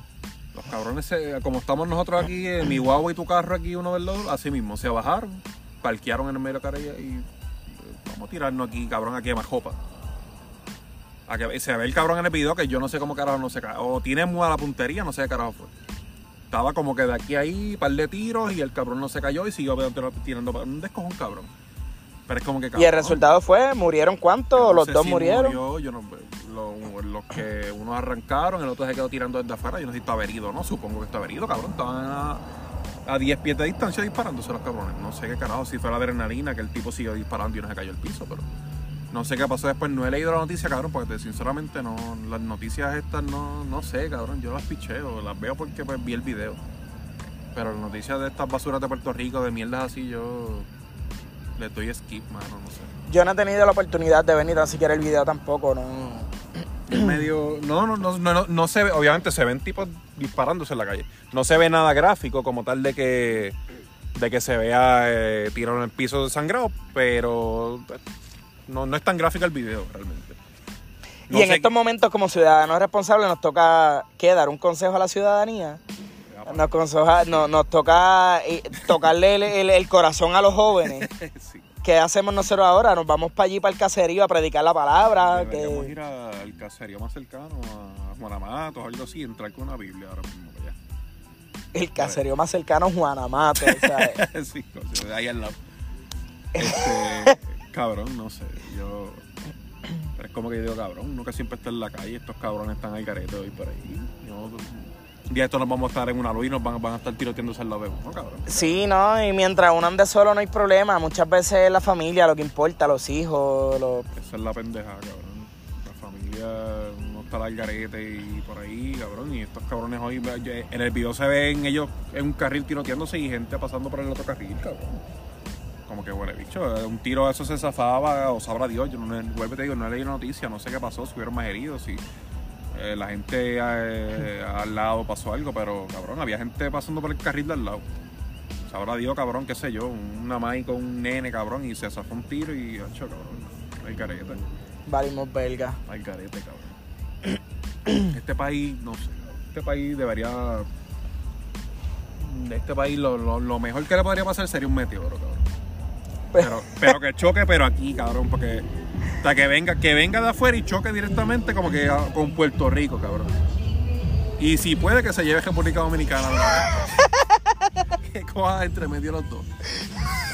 B: Los cabrones, como estamos nosotros aquí, en mi guagua y tu carro aquí uno del otro, así mismo, se bajaron, parquearon en el medio de la carrera y eh, vamos a tirarnos aquí, cabrón, aquí a Majopa. A que se ve el cabrón en el video que yo no sé cómo carajo no se cae. O tiene muda la puntería, no sé qué carajo fue. Estaba como que de aquí a ahí, par de tiros y el cabrón no se cayó y siguió tirando un descojón, cabrón. Pero es como que
A: Y el
B: cabrón,
A: resultado fue, ¿murieron cuántos?
B: no
A: ¿Los
B: sé
A: dos
B: si
A: murieron?
B: murió, yo no, lo- los que unos arrancaron, el otro se quedó tirando desde afuera. Yo no sé si estaba herido no, supongo que estaba herido, cabrón. Estaban a, a 10 pies de distancia disparándose los cabrones. No sé qué carajo, si fue la adrenalina que el tipo siguió disparando y no se cayó al piso, pero no sé qué pasó después. No he leído la noticia, cabrón, porque sinceramente no, las noticias estas no, no sé, cabrón. Yo las picheo, las veo porque pues, vi el video. Pero las noticias de estas basuras de Puerto Rico, de mierdas así, yo les doy skip, mano, no sé.
A: Yo no he tenido la oportunidad de ver ni tan siquiera el video tampoco, no.
B: Es medio. No, no, no, no, no, no se ve. Obviamente se ven tipos disparándose en la calle. No se ve nada gráfico como tal de que. De que se vea eh, tirado en el piso desangrado, pero. pues, No, no es tan gráfico el video realmente. No
A: y en estos momentos, como ciudadanos responsables, nos toca, ¿qué? Dar un consejo a la ciudadanía. Nos, conseja- no- nos toca eh, tocarle el, el- el corazón a los jóvenes.
B: Sí.
A: ¿Qué hacemos nosotros ahora? Nos vamos para allí, para el caserío, a predicar la palabra.
B: Deberíamos
A: Que...
B: ir al caserío más cercano, a Juanamatos o algo así, entrar con una Biblia ahora mismo. allá.
A: El caserío más cercano es Juanamato, ¿sabes?
B: sí, coño, de ahí al lado. Este, cabrón, no sé, yo... Pero es como que yo digo, cabrón, uno que siempre está en la calle, estos cabrones están al garete hoy por ahí. Yo- un día estos nos vamos a estar en una luz y nos van, van a estar tiroteándose al lado de uno, cabrón.
A: Sí, no, y mientras uno ande solo no hay problema. Muchas veces es la familia lo que importa, los hijos, los...
B: Esa es la pendeja, cabrón. La familia no está al garete y por ahí, cabrón. Y estos cabrones hoy, en el video se ven ellos en un carril tiroteándose y gente pasando por el otro carril, cabrón. Como que huele bicho, un tiro de eso se zafaba o sabrá Dios. Yo no, vuelvo y te digo, no he leído noticia, no sé qué pasó, si hubieron más heridos, si eh, la gente eh, al lado pasó algo, pero cabrón, había gente pasando por el carril de al lado. Sabrá Dios, cabrón, qué sé yo, una maíz con un nene, cabrón, y se zafó un tiro y, hecho, cabrón, hay carete.
A: Valimos belga.
B: Al garete, cabrón. Este país, no sé, este país debería. Este país, lo, lo- lo mejor que le podría pasar sería un meteoro, cabrón. Pero, pero que choque, pero aquí, cabrón, porque. Hasta que venga, que venga de afuera y choque directamente como que a- con Puerto Rico, cabrón. Y si puede que se lleve República Dominicana vez. que coja entre medio los dos.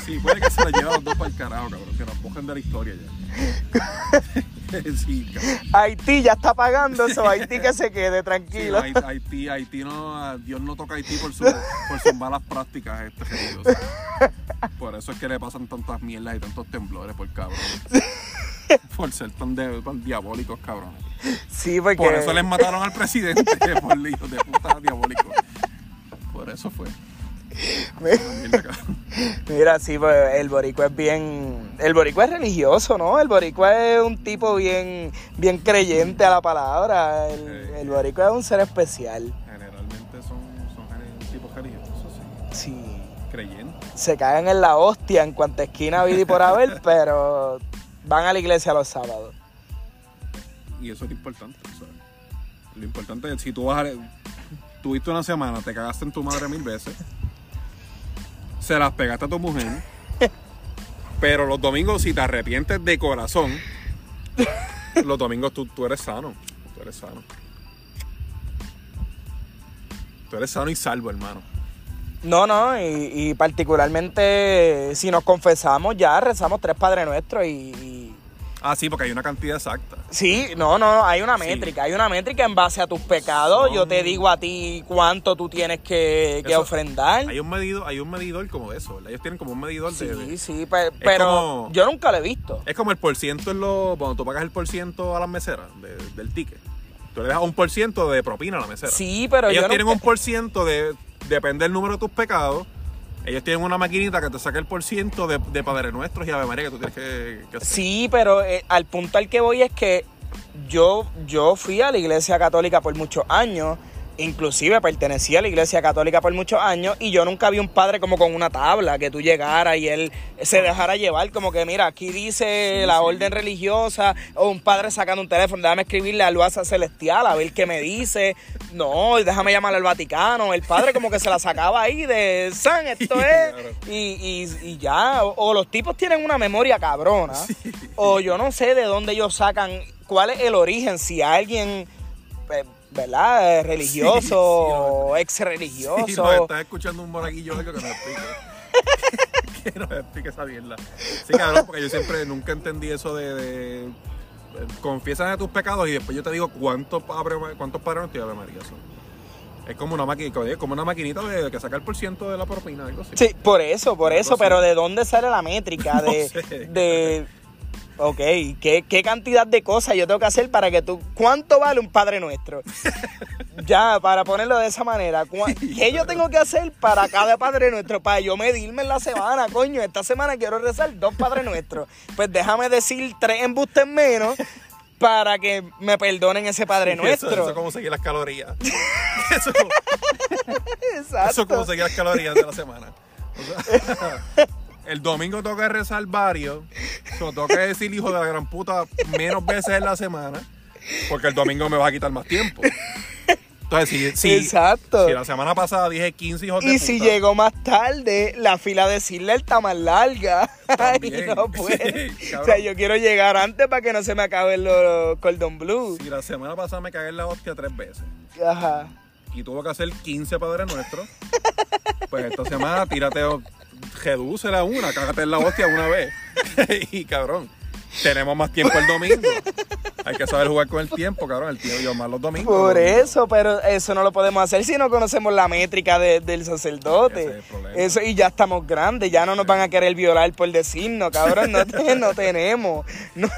B: Sí, puede que se la lleve a los dos para el carajo, cabrón. Que nos cojan de la historia ya. sí, cabrón.
A: Haití ya está pagando eso, Haití que se quede
B: Sí,
A: tranquilo.
B: Haití, Haití, Haití no, Dios no toca a Haití por, su, por sus malas prácticas, este querido, sea. Por eso es que le pasan tantas mierdas y tantos temblores por cabrón. Por ser tan, de- tan diabólicos, cabrón.
A: Sí, porque...
B: Por eso les mataron al presidente, por hijos de puta diabólico. Por eso fue. Cabrón.
A: Mira, sí, pues el boricua es bien... El boricua es religioso, ¿no? El boricua es un tipo bien, bien creyente a la palabra. El,
B: Sí.
A: el boricua es un ser especial.
B: General.
A: Sí.
B: creyente.
A: Se caen en la hostia en cuanta esquina vida y por haber, pero van a la iglesia los sábados.
B: Y eso es lo importante. sea, lo importante es si tú vas a. Tuviste una semana, te cagaste en tu madre mil veces. Se las pegaste a tu mujer. Pero los domingos, si te arrepientes de corazón, los domingos tú, tú eres sano. Tú eres sano. Tú eres sano y salvo, hermano.
A: No, no, y, y particularmente si nos confesamos ya, rezamos tres Padres Nuestros y, y-
B: Ah, sí, porque hay una cantidad exacta.
A: Sí, no, no, no, hay una
B: Sí.
A: métrica, hay una métrica en base a tus pecados.
B: Son-
A: Yo te digo a ti cuánto tú tienes que, que
B: Eso-
A: ofrendar.
B: Hay un medidor, hay un medidor como eso, ¿verdad? Ellos tienen como un medidor de- de,
A: Sí, sí, pe- pero
B: como-
A: yo nunca lo he visto.
B: Es como el por ciento en los. Cuando tú pagas el por ciento a las meseras de- del ticket. Tú le das un por ciento de propina a la mesera.
A: Sí, pero
B: Ellos
A: yo
B: tienen
A: nunca-
B: un por ciento de. Depende del número de tus pecados. Ellos tienen una maquinita que te saca el por ciento de, de Padre Nuestros y Ave María que tú tienes que, que hacer.
A: Sí, pero eh, al punto al que voy es que yo, yo fui a la iglesia católica por muchos años, inclusive pertenecía a la iglesia católica por muchos años, y yo nunca vi un padre como con una tabla, que tú llegaras y él se dejara llevar, como que mira, aquí dice
B: Sí,
A: la
B: sí.
A: orden religiosa, o un padre sacando un teléfono, déjame escribirle al WhatsApp celestial, a ver qué me dice, no, déjame llamarle al Vaticano, el padre como que se la sacaba ahí de San, esto es, y, y- y ya, o, o los tipos tienen una memoria cabrona, o yo no sé de dónde ellos sacan, cuál es el origen, si alguien, pues, ¿verdad? Eh, Religioso,
B: Sí, sí,
A: ex religioso.
B: Sí, nos escuchando un monaguillo algo que nos explique. que nos explique esa mierda. Sí, cabrón, porque yo siempre nunca entendí eso de. de confiesas de tus pecados y después yo te digo cuántos padres cuántos padres no Ave María son. Es como una maquinita, como una maquinita de que saca el por ciento de la propina, algo así.
A: Sí, por eso, por eso, pero ¿de dónde sale la métrica?
B: No
A: De,
B: sé.
A: de ok, ¿qué, ¿qué cantidad de cosas yo tengo que hacer para que tú, ¿cuánto vale un Padre Nuestro? ya, para ponerlo de esa manera, ¿cuá- ¿qué yo tengo que hacer para cada Padre Nuestro? Para yo medirme en la semana, coño, esta semana quiero rezar dos Padres Nuestros. Pues déjame decir tres embustes menos para que me perdonen ese Padre Nuestro.
B: eso es como seguir las calorías. eso, es como,
A: Exacto.
B: eso es como seguir las calorías de la semana. O sea, el domingo tengo que rezar varios. So, tengo que decir hijo de la gran puta menos veces en la semana. Porque el domingo me va a quitar más tiempo. Entonces, si, si,
A: Exacto.
B: si la semana pasada dije 15 hijos de
A: Y
B: puta.
A: si llegó más tarde, la fila de Sidler está más larga.
B: También.
A: no puede.
B: Sí,
A: o sea, yo quiero llegar antes para que no se me acaben los cordon blue.
B: Si la semana pasada me cagué en la hostia tres veces.
A: Ajá.
B: y tuvo que hacer 15 padres nuestros, pues esta semana tírate, redúcela una, cágate en la hostia una vez. y cabrón, tenemos más tiempo el domingo. Hay que saber jugar con el tiempo, cabrón, el tiempo yo más los domingos.
A: Por
B: los domingos.
A: eso, pero eso no lo podemos hacer si no conocemos la métrica de- del
B: Ese
A: sacerdote.
B: es el problema.
A: Eso, y ya estamos grandes, ya no nos van a querer violar por decirnos, cabrón, no, te- no tenemos. No,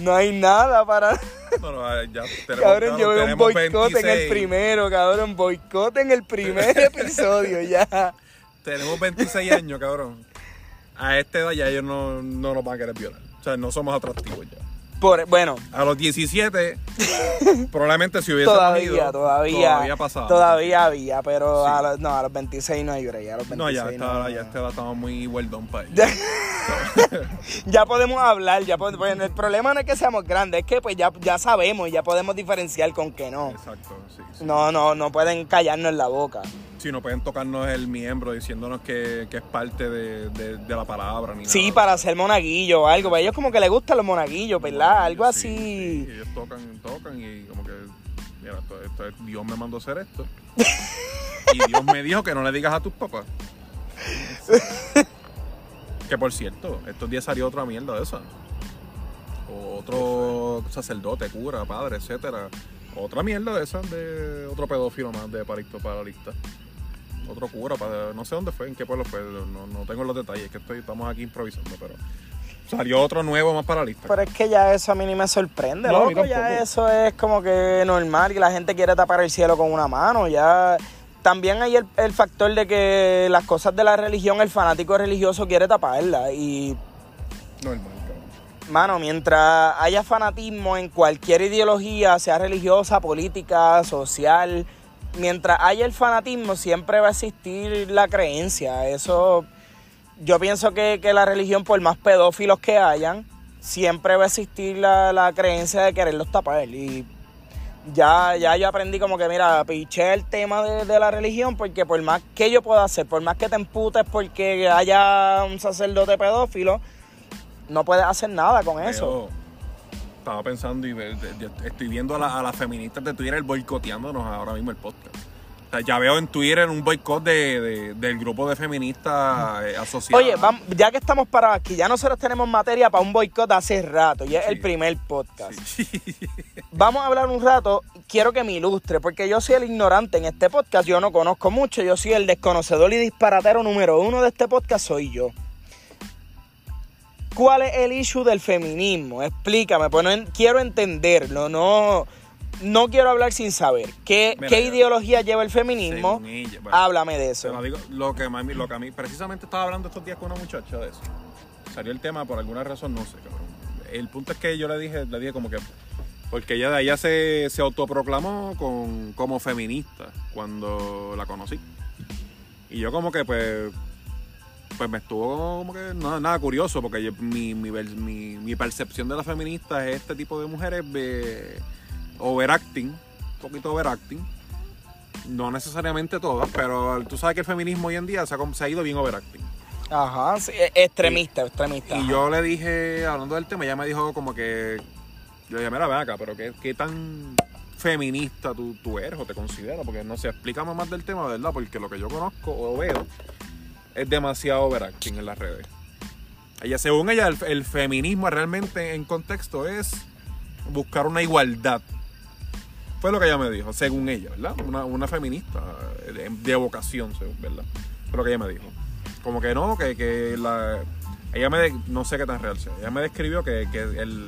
A: no hay nada para...
B: No, no, ya tenemos,
A: Cabrón, yo veo un
B: tenemos
A: boicot en el
B: 26
A: primero, cabrón, boicot en el primer episodio, ya.
B: Tenemos 26 años, cabrón. A esta edad ya ellos no, no nos van a querer violar. O sea, no somos atractivos ya.
A: Por, bueno,
B: A los 17, probablemente si hubiésemos
A: todavía,
B: ido,
A: todavía,
B: todavía pasaba.
A: todavía había, pero
B: Sí.
A: a los, no, a los 26 no hay break, a los 26
B: No, ya,
A: no.
B: está, ya está, estamos muy well done para ellos.
A: Ya, podemos hablar, ya podemos, bueno, el problema no es que seamos grandes, es que pues ya, ya sabemos, ya podemos diferenciar con que no.
B: Exacto, sí. sí.
A: No, no, no pueden callarnos en la boca.
B: Sí, no pueden tocarnos el miembro diciéndonos que, que es parte de, de- de la palabra. Ni
A: Sí,
B: nada.
A: para hacer monaguillo o algo, pues a ellos como que les gustan los monaguillos, ¿verdad? Algo
B: Sí,
A: así.
B: sí, ellos tocan, tocan y como que, mira, esto, esto es- Dios me mandó a hacer esto. y Dios me dijo que no le digas a tus papás. que por cierto, estos días salió otra mierda de esa. O otro sacerdote, cura, padre, etcétera. Otra mierda de esa de otro pedófilo más de Parito para la lista. Otro cura, padre, no sé dónde fue, en qué pueblo fue, no, no tengo los detalles, que estoy, estamos aquí improvisando, pero salió otro nuevo más para la lista.
A: Pero es que ya eso a mí ni me sorprende,
B: No,
A: loco. Ya eso es como que normal y la gente quiere tapar el cielo con una mano. Ya también hay el, el factor de que las cosas de la religión, el fanático religioso quiere taparla. Y,
B: Normal, cabrón.
A: mano, mientras haya fanatismo en cualquier ideología, sea religiosa, política, social, mientras haya el fanatismo, siempre va a existir la creencia. Eso, yo pienso que, que la religión, por más pedófilos que hayan, siempre va a existir la, la creencia de quererlos tapar. Y ya, ya yo aprendí como que, mira, piché el tema de, de la religión porque por más que yo pueda hacer, por más que te emputes porque haya un sacerdote pedófilo, no puedes hacer nada con eso.
B: Estaba pensando y de- de- estoy viendo a, la- a las feministas de Twitter boicoteándonos ahora mismo el podcast. O sea, ya veo en Twitter un boicot de, de- del grupo de feministas eh, asociados.
A: Oye, vamos, ya que estamos parados aquí, ya nosotros tenemos materia para un boicot hace rato, y es
B: Sí.
A: el primer podcast. Vamos a hablar un rato, quiero que me ilustre, porque yo soy el ignorante en este podcast, yo no conozco mucho, yo soy el desconocedor y disparatero número uno de este podcast, soy yo. ¿Cuál es el issue del feminismo? Explícame, pues no quiero entenderlo, no, no quiero hablar sin saber. ¿Qué,
B: Mira,
A: qué
B: yo-
A: ideología lleva el feminismo?
B: Según ella, bueno,
A: Háblame de
B: te
A: eso.
B: lo digo, lo que, mami- lo que a mí, precisamente estaba hablando estos días con una muchacha de eso. Salió el tema por alguna razón, no sé, cabrón. El punto es que yo le dije, le dije como que, porque ella, ella se, se autoproclamó con, como feminista cuando la conocí. Y yo como que pues, pues me estuvo como que nada, nada curioso, porque yo- mi, mi, mi- mi percepción de la feminista es este tipo de mujeres de overacting, un poquito overacting. No necesariamente todas, pero tú sabes que el feminismo hoy en día se ha, se ha ido bien overacting.
A: Ajá, sí, extremista, extremista.
B: Y
A: ajá.
B: yo le dije, hablando del tema, ella me dijo como que. Yo le dije, mira, ven acá, pero ¿qué, qué tan feminista tú, tú eres o te consideras? Porque no sé, explícame más del tema, ¿verdad? Porque lo que yo conozco o veo es demasiado overacting en las redes. Ella, según ella, el, feminismo realmente en contexto es buscar una igualdad. Fue lo que ella me dijo, según ella, ¿verdad? Una, una feminista de, vocación, ¿verdad? Fue lo que ella me dijo. Como que no, que, que la... Ella me... de- no sé qué tan real sea. Ella me describió que, que el...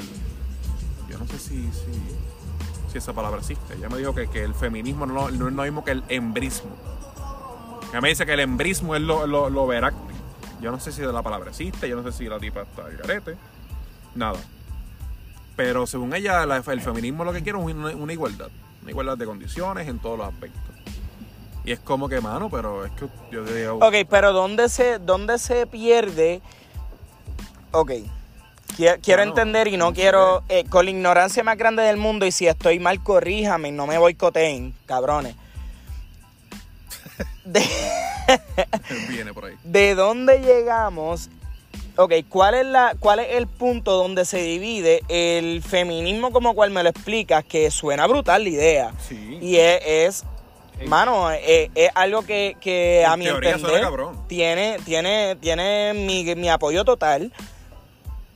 B: Yo no sé si, si, si esa palabra existe. Ella me dijo que, que el feminismo no, no es lo mismo que el embrismo. Ella me dice que el embrismo es lo, lo, lo. Yo no sé si la palabra existe, yo no sé si la tipa está al garete. Nada. Pero según ella, la- el feminismo lo que quiere es una, una igualdad. Una igualdad de condiciones en todos los aspectos. Y es como que, mano, pero es que yo te digo...
A: Ok, pero ¿dónde se, dónde se pierde? Ok. Quiero, quiero
B: Bueno,
A: entender y no quiero, eh, con la ignorancia más grande del mundo, y si estoy mal, corríjame, y no me boicoteen, cabrones. De,
B: Viene por ahí.
A: ¿De dónde llegamos? Ok, ¿cuál es, la, ¿cuál es el punto donde se divide el feminismo como cual me lo explicas? Que suena brutal la idea.
B: Sí.
A: Y es, es mano, es, es algo que, que
B: En
A: a mi entender tiene, tiene, tiene mi, mi apoyo total.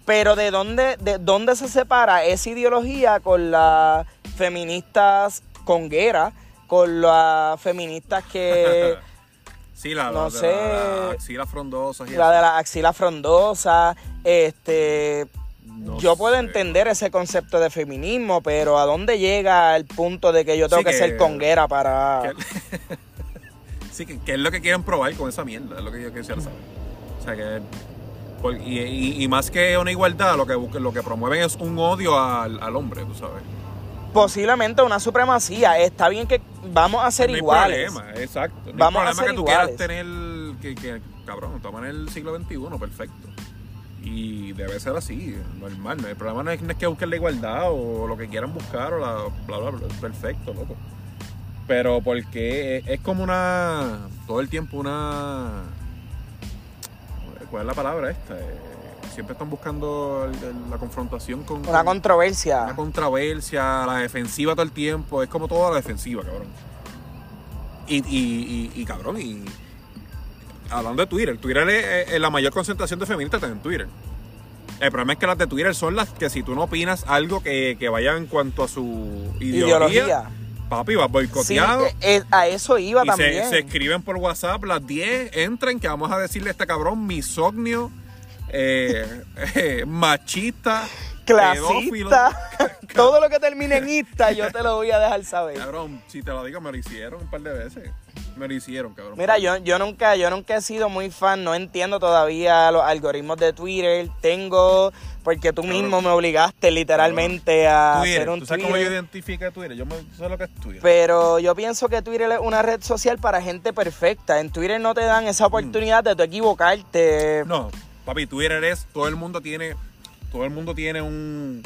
A: Pero ¿de dónde, ¿de dónde se separa esa ideología con las feministas congueras? Con las feministas que...
B: Sí, la,
A: no
B: la,
A: sé.
B: la, la axila frondosa y
A: la
B: eso.
A: de la axila frondosa, este...
B: No
A: yo puedo entender ese concepto de feminismo, pero ¿a dónde llega el punto de que yo tengo
B: Sí,
A: que,
B: que-
A: ser conguera para...
B: Que- sí, que, que es lo que quieren probar con esa mierda, es lo que yo quisiera saber. O sea que. y, y- y más que una igualdad, lo que, lo que promueven es un odio al, al hombre, tú sabes.
A: Posiblemente una supremacía. Está bien que vamos a ser
B: no
A: iguales.
B: problema, exacto. No
A: Vamos a
B: hay problema
A: ser
B: que tú
A: iguales.
B: quieras tener. Que, que, cabrón, estamos en el siglo XXI, perfecto. Y debe ser así, normal. El problema no es, no es que busquen la igualdad o lo que quieran buscar o la bla bla bla. Perfecto, loco. Pero porque es, es como una. Todo el tiempo una. ¿Cuál es la palabra esta? Eh, siempre están buscando el- el- la confrontación con.
A: Una
B: con-
A: controversia.
B: una controversia, la defensiva todo el tiempo, es como toda la defensiva, cabrón. Y, y, y, y, cabrón, y hablando de Twitter, Twitter es, es la mayor concentración de feministas en Twitter. El problema es que las de Twitter son las que si tú no opinas algo que, que vaya en cuanto a su ideología,
A: Ideología.
B: papi, vas boicoteado.
A: eh, a eso iba
B: y
A: también.
B: se, se escriben por WhatsApp las 10, entren que vamos a decirle a este cabrón misogno, eh, eh, machista, pedófilo.
A: Clasista. Todo lo que termine en ista, yo te lo voy a dejar saber.
B: Cabrón, si te lo digo, me lo hicieron un par de veces. Me lo hicieron, cabrón.
A: Mira, yo, yo nunca, yo nunca he sido muy fan, no entiendo todavía los algoritmos de Twitter. Tengo, porque tú mismo me obligaste literalmente a
B: Twitter,
A: hacer un
B: ¿tú sabes cómo yo
A: Twitter.
B: identifico Twitter? Yo me, sé lo que es Twitter.
A: Pero yo pienso que Twitter es una red social para gente perfecta. En Twitter no te dan esa oportunidad de tú equivocarte.
B: No, papi, Twitter es, todo el mundo tiene, todo el mundo tiene un...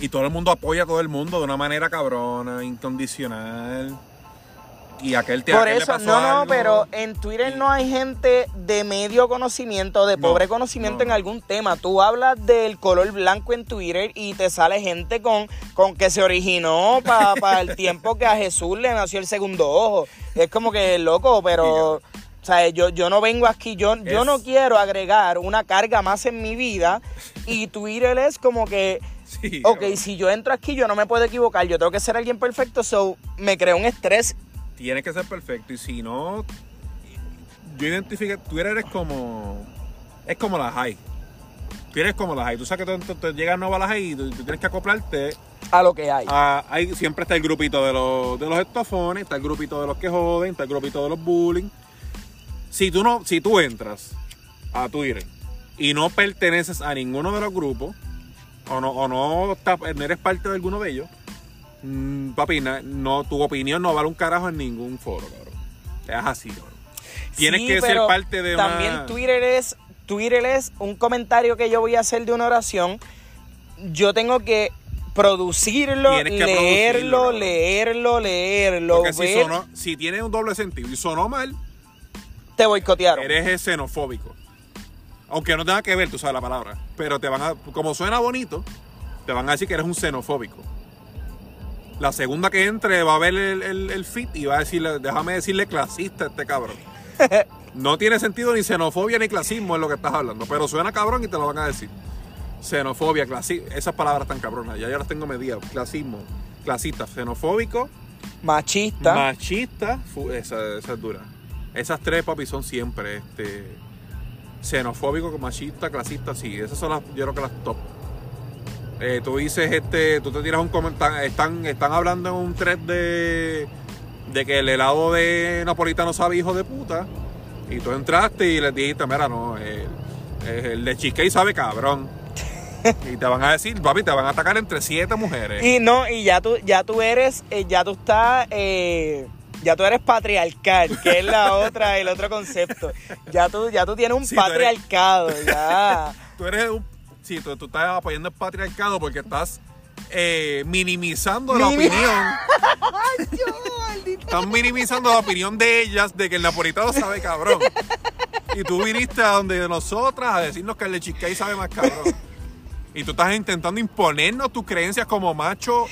B: Y todo el mundo apoya a todo el mundo de una manera cabrona, incondicional. Y aquel te
A: Por
B: aquel le
A: eso,
B: pasó
A: no, no,
B: algo.
A: pero en Twitter no hay gente de medio conocimiento, de
B: No,
A: pobre conocimiento
B: no,
A: en algún tema. Tú hablas del color blanco en Twitter y te sale gente con, con que se originó para el tiempo que a Jesús le nació el segundo ojo. Es como que loco, pero... O sea, yo, yo no vengo aquí, yo, yo no quiero agregar una carga más en mi vida y Twitter es como que,
B: Sí,
A: ok, si yo entro aquí yo no me puedo equivocar, yo tengo que ser alguien perfecto, so me creo un estrés
B: Tiene que ser perfecto. Y si no, yo identifico, Twitter es como, es como la high. Twitter es como la high. Tú sabes que tú, tú- tú llegas nuevo a la high y tú, tú tienes que acoplarte
A: a lo que hay.
B: Ah, hay, siempre está el grupito de los, de los estofones, está el grupito de los que joden, está el grupito de los bullying. Si tú no, si tú entras a Twitter y no perteneces a ninguno de los grupos, o no, o no, no eres parte de alguno de ellos, mm, papi, no, tu opinión no vale un carajo en ningún foro, cabrón. Es así, cabrón. Tienes
A: Sí,
B: que ser parte de
A: También
B: una...
A: Twitter es, Twitter es un comentario que yo voy a hacer de una oración. Yo tengo que producirlo,
B: que
A: leerlo,
B: producirlo,
A: leerlo, leerlo,
B: Porque si, sonó, si tiene un doble sentido y sonó mal,
A: te boicotearon.
B: eres xenofóbico. Aunque no tenga que ver, tú sabes la palabra. Pero te van a, como suena bonito, te van a decir que eres un xenofóbico. La segunda que entre va a ver el, el, el feed y va a decirle, déjame decirle clasista a este cabrón. No tiene sentido ni xenofobia ni clasismo en lo que estás hablando, pero suena cabrón y te lo van a decir. Xenofobia, clasismo, esas palabras tan cabronas, ya yo las tengo medidas. Clasismo, clasista, xenofóbico,
A: Machista.
B: Machista, esa es dura. Esas tres, papi, son siempre este, xenofóbico, machista, clasista, sí. Esas son las, yo creo que las top. Eh, tú dices, este, tú te tiras un comentario, están, están hablando en un thread de, de que el helado de napolitano sabe hijo de puta. Y tú entraste y les dijiste, mira, no, el, el de cheesecake sabe cabrón. y te van a decir, papi, te van a atacar entre siete mujeres.
A: Y no, y ya tú, ya tú eres, eh, ya tú estás, eh, ya tú eres patriarcal, que es la otra, el otro concepto. Ya tú, ya tú tienes un
B: Sí, tú eres-
A: patriarcado, ya.
B: tú eres un. Sí, tú, tú estás apoyando el patriarcado porque estás eh, minimizando la opinión. Estás minimizando la opinión de ellas de que el napolitano sabe cabrón. Y tú viniste a donde nosotras a decirnos que el de cheesecake sabe más cabrón. Y tú estás intentando imponernos tus creencias como macho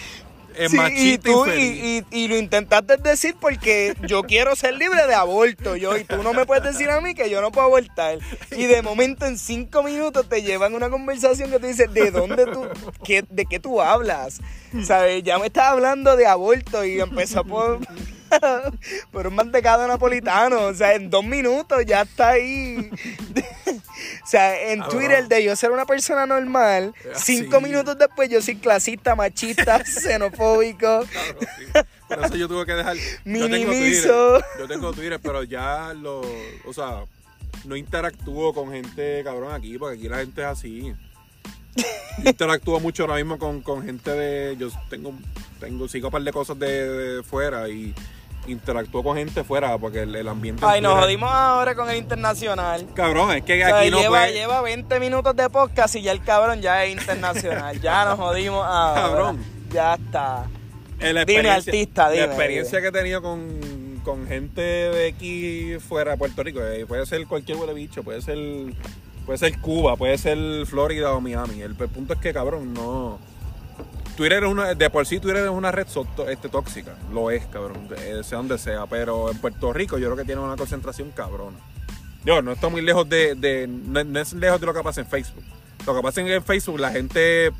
A: Sí, y, tú, y,
B: infeliz.
A: y- y lo intentaste decir porque yo quiero ser libre de aborto, yo, y tú no me puedes decir a mí que yo no puedo abortar. Y de momento en cinco minutos te llevan una conversación que tú dices, ¿de dónde tú, qué, de qué tú hablas? ¿Sabes? Ya me estás hablando de aborto y empezó por, por un mantecado napolitano. O sea, en dos minutos ya está ahí. O sea, en
B: Ah,
A: Twitter de yo ser una persona normal, cinco
B: Sí.
A: minutos después yo soy clasista, machista, xenofóbico.
B: Sí. Por eso yo tuve que dejar. Yo tengo
A: Minimizo.
B: Twitter, yo tengo Twitter, pero ya lo. O sea, no interactúo con gente cabrón aquí, porque aquí la gente es así. Yo interactúo mucho ahora mismo con, con gente de. Yo tengo, tengo, sigo un par de cosas de, de fuera y interactúo con gente fuera porque el, el ambiente. en
A: Ay, nos jodimos ahora con el internacional.
B: Cabrón, es que
A: O sea,
B: aquí no
A: lleva,
B: puede.
A: lleva 20 minutos de podcast y ya el cabrón ya es internacional. ya nos jodimos ahora.
B: Cabrón.
A: Ya está. Dime, artista, dime,
B: La experiencia
A: dime.
B: que he tenido con, con gente de aquí fuera de Puerto Rico, eh, puede ser cualquier huele bicho, puede ser, puede ser Cuba, puede ser Florida o Miami. El, el punto es que, cabrón, no. Twitter es una, de por sí Twitter es una red so- este, tóxica, lo es, cabrón, eh, sea donde sea, pero en Puerto Rico yo creo que tiene una concentración cabrona. Yo no está muy lejos de, de no, no es lejos de lo que pasa en Facebook. Lo que pasa en Facebook, la gente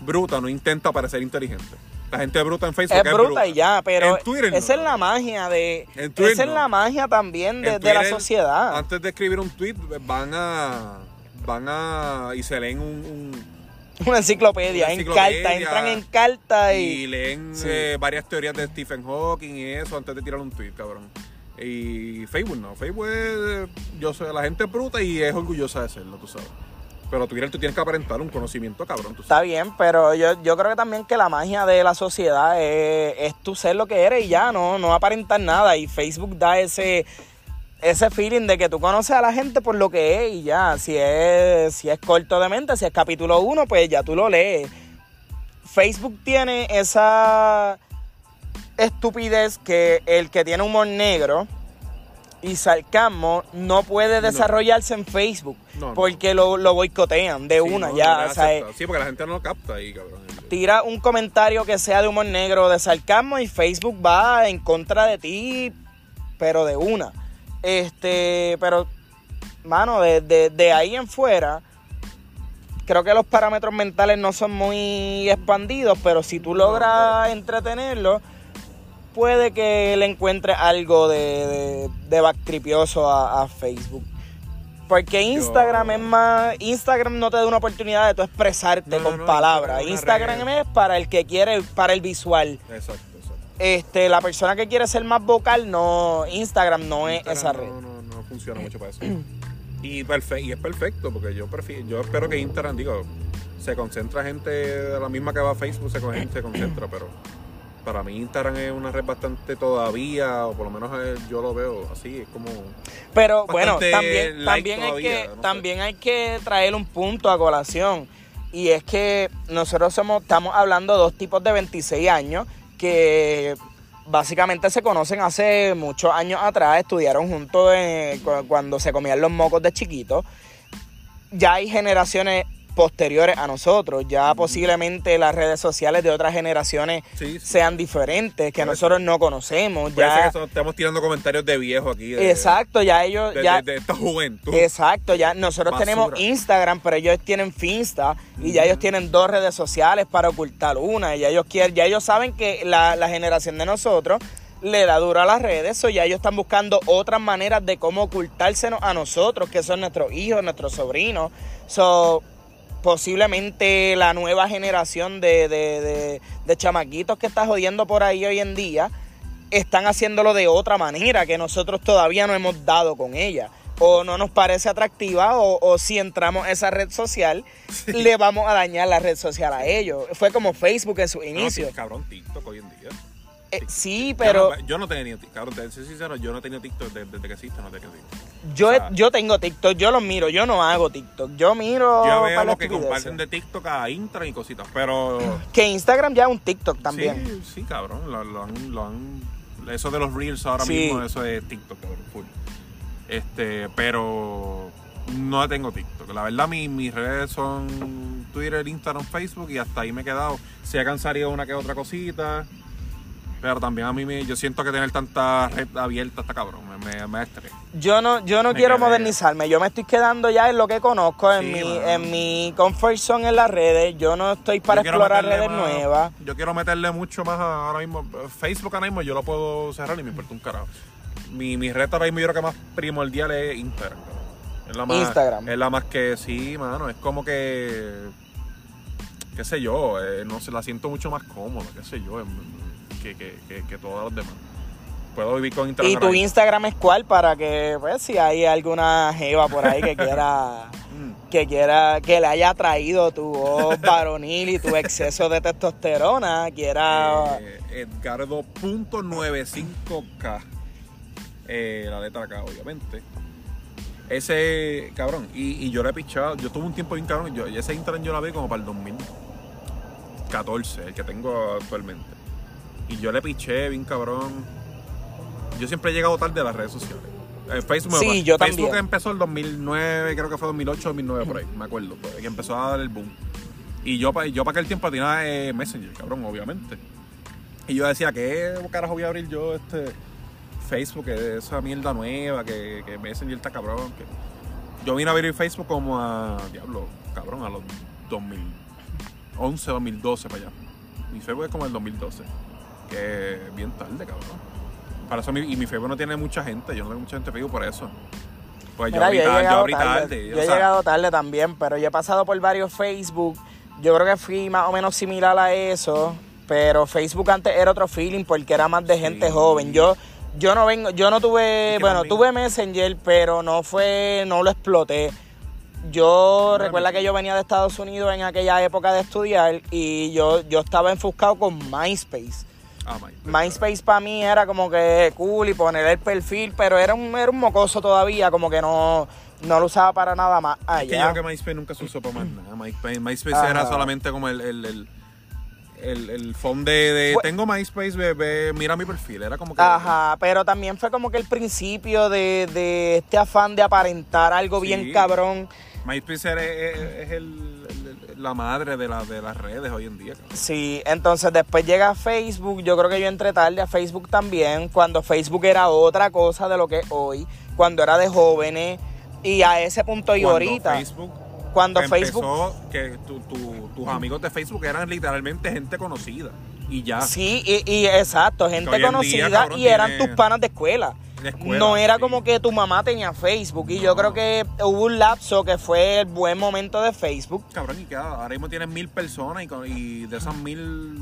B: bruta no intenta parecer inteligente. La gente bruta en Facebook
A: Es bruta y ya, pero
B: En Twitter no.
A: esa es la magia de. Esa es la magia también de, la sociedad.
B: Antes de escribir un tweet van a van a y se leen un, un-
A: Una enciclopedia,
B: Una
A: en carta, entran en carta y...
B: Y leen
A: Sí.
B: eh, varias teorías de Stephen Hawking y eso antes de tirar un tweet, cabrón. Y Facebook no. Facebook es. Yo soy la gente es bruta y es orgullosa de serlo, tú sabes. Pero Twitter tú tienes que aparentar un conocimiento, cabrón, tú
A: Está
B: sabes.
A: bien, pero yo, yo creo que también que la magia de la sociedad es, es tú ser lo que eres y ya, no, no aparentar nada. Y Facebook da ese, ese feeling de que tú conoces a la gente por lo que es y ya. Si es, si es corto de mente, si es capítulo 1, pues ya tú lo lees. Facebook tiene esa estupidez que el que tiene humor negro y sarcasmo no puede desarrollarse en Facebook
B: No, no.
A: porque lo, lo boicotean de
B: Sí,
A: una ya. o sea,
B: sí, porque la gente no lo capta ahí, cabrón.
A: tira un comentario que sea de humor negro o de sarcasmo y Facebook va en contra de ti, pero de una. Este, pero, mano, de, de- de ahí en fuera, creo que los parámetros mentales no son muy expandidos, pero si tú logras entretenerlo, puede que le encuentres algo de, de, de backtripioso a, a Facebook. Porque Instagram
B: Yo-
A: es más. Instagram no te da una oportunidad de tú expresarte
B: No,
A: con
B: no,
A: palabras.
B: Instagram es
A: para el que quiere, para el visual.
B: Exacto.
A: Este, la persona que quiere ser más vocal, no. Instagram no es esa red.
B: No, no, no funciona mucho para eso. Y, perfe- y es perfecto, porque yo prefiero, yo espero que Instagram, digo, se concentra gente de la misma que va a Facebook, se, se concentra, pero para mí Instagram es una red bastante todavía, o por lo menos eh, yo lo veo así, es como...
A: Pero bueno, también, también, hay que,
B: no sé.
A: también hay que traer un punto a colación. Y es que nosotros somos, estamos hablando de dos tipos de 26 años que básicamente se conocen hace muchos años atrás, estudiaron juntos cu- cuando se comían los mocos de chiquitos. Ya hay generaciones posteriores a nosotros, ya posiblemente las redes sociales de otras generaciones
B: Sí, sí.
A: sean diferentes, que nosotros no conocemos. Ya,
B: estamos tirando comentarios de viejo aquí. De,
A: exacto, ya ellos...
B: De,
A: ya,
B: de- de esta juventud.
A: Exacto, ya nosotros
B: Basura.
A: tenemos Instagram, pero ellos tienen Finsta y ya ellos tienen dos redes sociales para ocultar una. Y ya ellos quieren, ya ellos saben que la, la generación de nosotros le da duro a las redes, o ya ellos están buscando otras maneras de cómo ocultársenos a nosotros, que son nuestros hijos, nuestros sobrinos. So, posiblemente la nueva generación de, de, de, de chamaquitos que está jodiendo por ahí hoy en día están haciéndolo de otra manera que nosotros todavía no hemos dado con ella. O no nos parece atractiva, o, o si entramos a esa red social, le vamos a dañar la red social a ellos. Fue como Facebook en su
B: No,
A: inicio.
B: sí, cabrón, TikTok hoy en día.
A: Eh, sí, pero
B: Yo no, yo no tenía ni TikTok, cabrón, te soy sincero, yo no tenía TikTok desde, desde que existe, no tenía TikTok.
A: yo,
B: o sea-
A: yo tengo TikTok, yo los miro, yo no hago TikTok. Yo miro.
B: Yo veo lo que comparten de TikTok a Instagram y cositas, pero...
A: Que Instagram ya es un TikTok también.
B: Sí, sí, cabrón, lo, lo han, lo han- Eso de los Reels ahora
A: Sí.
B: mismo, eso es TikTok, cabrón, full. Este, pero no tengo TikTok. La verdad, mi- mis redes son Twitter, Instagram, Facebook y hasta ahí me he quedado. Se ha cansado una que otra cosita. Pero también a mí me, yo siento que tener tanta red abierta está cabrón, me, me, me estrés.
A: Yo no, yo no
B: Me
A: quiero
B: quedé.
A: modernizarme, yo me estoy quedando ya en lo que conozco, en
B: Sí,
A: mi,
B: mano.
A: en mi comfort zone en las redes. Yo no estoy para
B: Yo
A: explorar redes
B: más-
A: nuevas.
B: Yo quiero meterle mucho más a- ahora mismo. Facebook ahora mismo yo lo puedo cerrar y me importa un carajo. Mi, mi red ahora mismo yo creo que más primordial es Instagram. Es la más,
A: Instagram.
B: Es la más que sí, mano. Es como que. qué sé yo, eh, no sé, la siento mucho más cómoda, qué sé yo, que, que, que, que todos los demás. Puedo vivir con Instagram.
A: ¿Y tu. Instagram es cuál? Para que, pues, si hay alguna jeva por ahí que quiera,
B: Mm.
A: que quiera, que le haya traído tu voz varonil y tu exceso de testosterona, quiera...
B: Eh, Edgardo.95K. Eh, la letra K, obviamente. Ese, cabrón, y, y yo le he pichado, yo tuve un tiempo bien cabrón, yo, ese Instagram yo la vi como para el 2014, el que tengo actualmente. Y yo le piché bien cabrón. Yo siempre he llegado tarde a las redes sociales. Eh, Facebook, me
A: Sí,
B: pasa.
A: yo
B: Facebook
A: también.
B: empezó el 2009, creo que fue 2008, 2009 por ahí, me acuerdo, pues, que empezó a dar el boom. Y yo, yo para aquel tiempo tenía eh, Messenger, cabrón, obviamente. Y yo decía, ¿qué carajo voy a abrir yo este Facebook? Que esa mierda nueva, que, que Messenger está cabrón. Que... Yo vine a abrir Facebook como a, diablo, cabrón, a los 2011, 2012 para allá. Mi Facebook es como el 2012. Que bien tarde, cabrón. Para eso mi, y mi Facebook no tiene mucha gente, yo no tengo mucha gente en Facebook por eso. Pues yo abrí
A: yo he
B: tarde, yo abrí
A: tarde,
B: tarde.
A: yo
B: o
A: he llegado tarde también, pero yo he pasado por varios Facebook yo creo que fui más o menos similar a eso, pero Facebook antes era otro feeling porque era más de gente
B: Sí.
A: joven. Yo yo no vengo, yo no tuve, bueno, tuve Messenger, pero no fue, no lo exploté. Yo
B: Bueno,
A: recuerda que yo venía de Estados Unidos en aquella época de estudiar y yo, yo estaba enfocado con MySpace.
B: Ah, my-
A: MySpace para mí era como que cool y poner el perfil, pero era un, era un mocoso todavía, como que no, no lo usaba para nada más
B: Es que yo creo que MySpace nunca se usó para más nada. MySpace, MySpace
A: Ajá.
B: era solamente como el, el, el, el, el phone de, de, tengo MySpace, bebé, mira mi perfil. Era como que...
A: Ajá, pero también fue como que el principio de, de este afán de aparentar algo
B: Sí.
A: bien cabrón.
B: MySpace es, es el, el- la madre de, la, de las redes hoy en día. cabrón.
A: Sí, entonces después llega Facebook, yo creo que yo entré tarde a Facebook también, cuando Facebook era otra cosa de lo que es hoy, cuando era de jóvenes, y a ese punto y ahorita,
B: Facebook
A: cuando
B: empezó,
A: Facebook...
B: que tu- tu- tus amigos de Facebook eran literalmente gente conocida. Y ya.
A: Sí, y, y exacto, gente
B: día,
A: conocida
B: cabrón,
A: y eran
B: tiene-
A: tus panas de escuela.
B: Escuela,
A: no era
B: sí.
A: como que tu mamá tenía Facebook y yo creo que hubo un lapso que fue el buen momento de Facebook.
B: Cabrón, y que ahora mismo tienes mil personas y, y de esas mil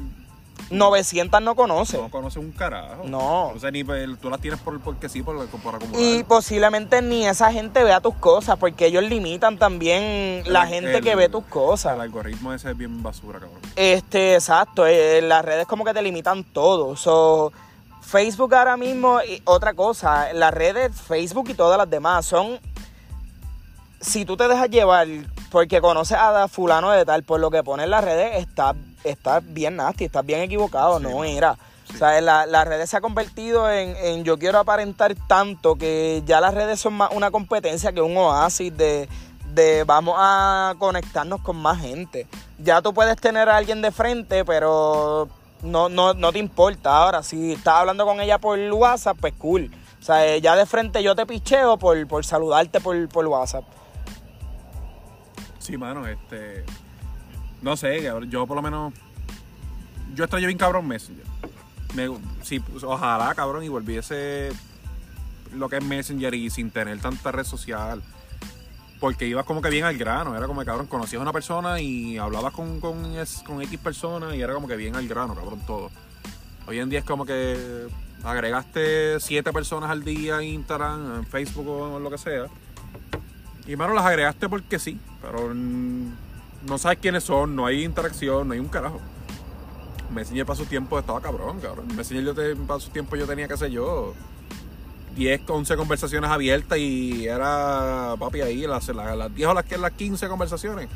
A: 900 no conoce.
B: no conoces un carajo.
A: No.
B: O sea, ni tú las tienes por, porque sí, por, por acumular.
A: Y posiblemente ni esa gente vea tus cosas, porque ellos limitan también la
B: El-
A: gente que ve tus cosas.
B: El algoritmo ese es bien basura, cabrón.
A: Este, exacto, eh, las redes como que te limitan todo. So, Facebook ahora mismo, y otra cosa, las redes, Facebook y todas las demás son, si tú te dejas llevar porque conoces a fulano de tal, por lo que pone en las redes, está, está bien nasty, estás bien equivocado,
B: Sí,
A: no era.
B: Sí.
A: O sea, la- las redes se ha convertido en, en yo quiero aparentar tanto que ya las redes son más una competencia que un oasis de, de vamos a conectarnos con más gente. Ya tú puedes tener a alguien de frente, pero no, no, no te importa. Ahora, si estás hablando con ella por WhatsApp, pues cool. O sea, eh, ya de frente yo te picheo por, por saludarte por, por WhatsApp.
B: Sí, mano, este. No sé, yo por lo menos. Yo extraño bien cabrón Messenger. Me, sí, pues, ojalá, cabrón, y volviese lo que es Messenger y sin tener tanta red social. Porque ibas como que bien al grano. Era como que, cabrón, conocías a una persona y hablabas con, con, con X personas y era como que bien al grano, cabrón, todo. Hoy en día es como que agregaste siete personas al día en Instagram, en Facebook o lo que sea. Y mano, las agregaste porque sí, pero no sabes quiénes son, no hay interacción, no hay un carajo. Messenger para su tiempo estaba cabrón, cabrón. Messenger yo te, para su tiempo yo tenía, qué sé yo, 10, 11 conversaciones abiertas y era, papi, ahí, las, las, las 10 o las, las 15 conversaciones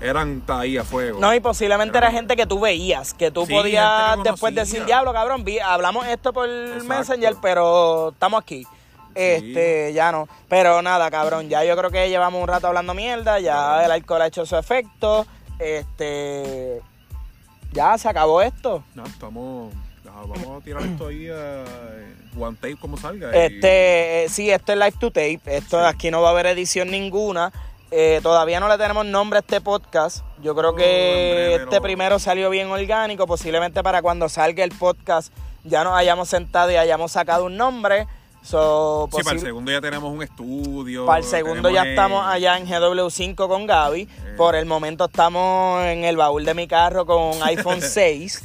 B: eran ahí a fuego.
A: No, y posiblemente
B: Era
A: era gente que tú veías, que tú
B: Sí,
A: podías
B: que
A: después decir, diablo, cabrón, vi- hablamos esto por
B: Exacto.
A: Messenger, pero estamos aquí. Este, ya no. Pero nada, cabrón, ya yo creo que llevamos un rato hablando mierda, ya el alcohol ha hecho su efecto. Este, ya se acabó esto.
B: No, estamos, vamos a tirar esto ahí a one tape como salga. y-
A: Este, eh, sí, esto es live to tape. Esto
B: Sí.
A: aquí no va a haber edición ninguna. Eh, todavía no le tenemos nombre a este podcast. Yo creo
B: Oh,
A: que
B: breve
A: este primero salió bien orgánico. Posiblemente para cuando salga el podcast ya nos hayamos sentado y hayamos sacado un nombre. So,
B: Sí, para el segundo ya tenemos un estudio.
A: para el segundo ya
B: eh,
A: estamos allá en GW5 con Gaby. Por el momento estamos en el baúl de mi carro con iPhone 6.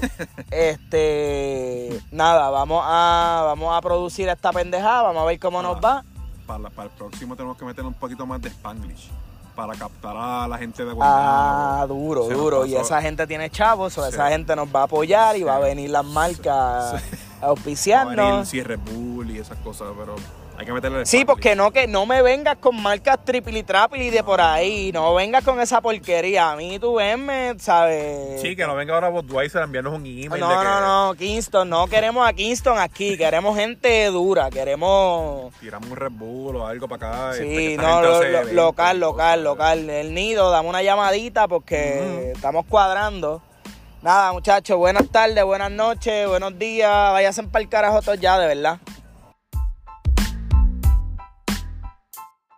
A: Este, nada, vamos a vamos a producir esta pendejada, vamos a ver cómo nos va.
B: Para, el próximo tenemos que meter un poquito más de Spanglish. Para captar a la gente de
A: Ah,
B: Guaynabo.
A: duro,
B: Se nos
A: duro. Y esa gente tiene chavos, o
B: Sí.
A: esa gente nos va a apoyar y
B: Sí.
A: va a venir las marcas
B: venir
A: auspiciarnos.
B: sí, Red Bull y esas cosas, pero hay que meterle
A: Sí, porque no que no me vengas con marcas triple y trapli de por ahí, no vengas con esa porquería. A mí tú venme, ¿sabes?
B: Sí, que no venga ahora Budweiser a enviarnos un email. de
A: No,
B: que
A: no, no, Kingston, no queremos a Kingston aquí, queremos gente dura, queremos...
B: Tiramos un Red Bull o algo para acá. este,
A: Sí,
B: esta
A: no, lo- local, local, local. El nido, dame una llamadita porque estamos cuadrando. Nada, muchachos, buenas tardes, buenas noches, buenos días. Váyanse para el carajo todos ya, de verdad.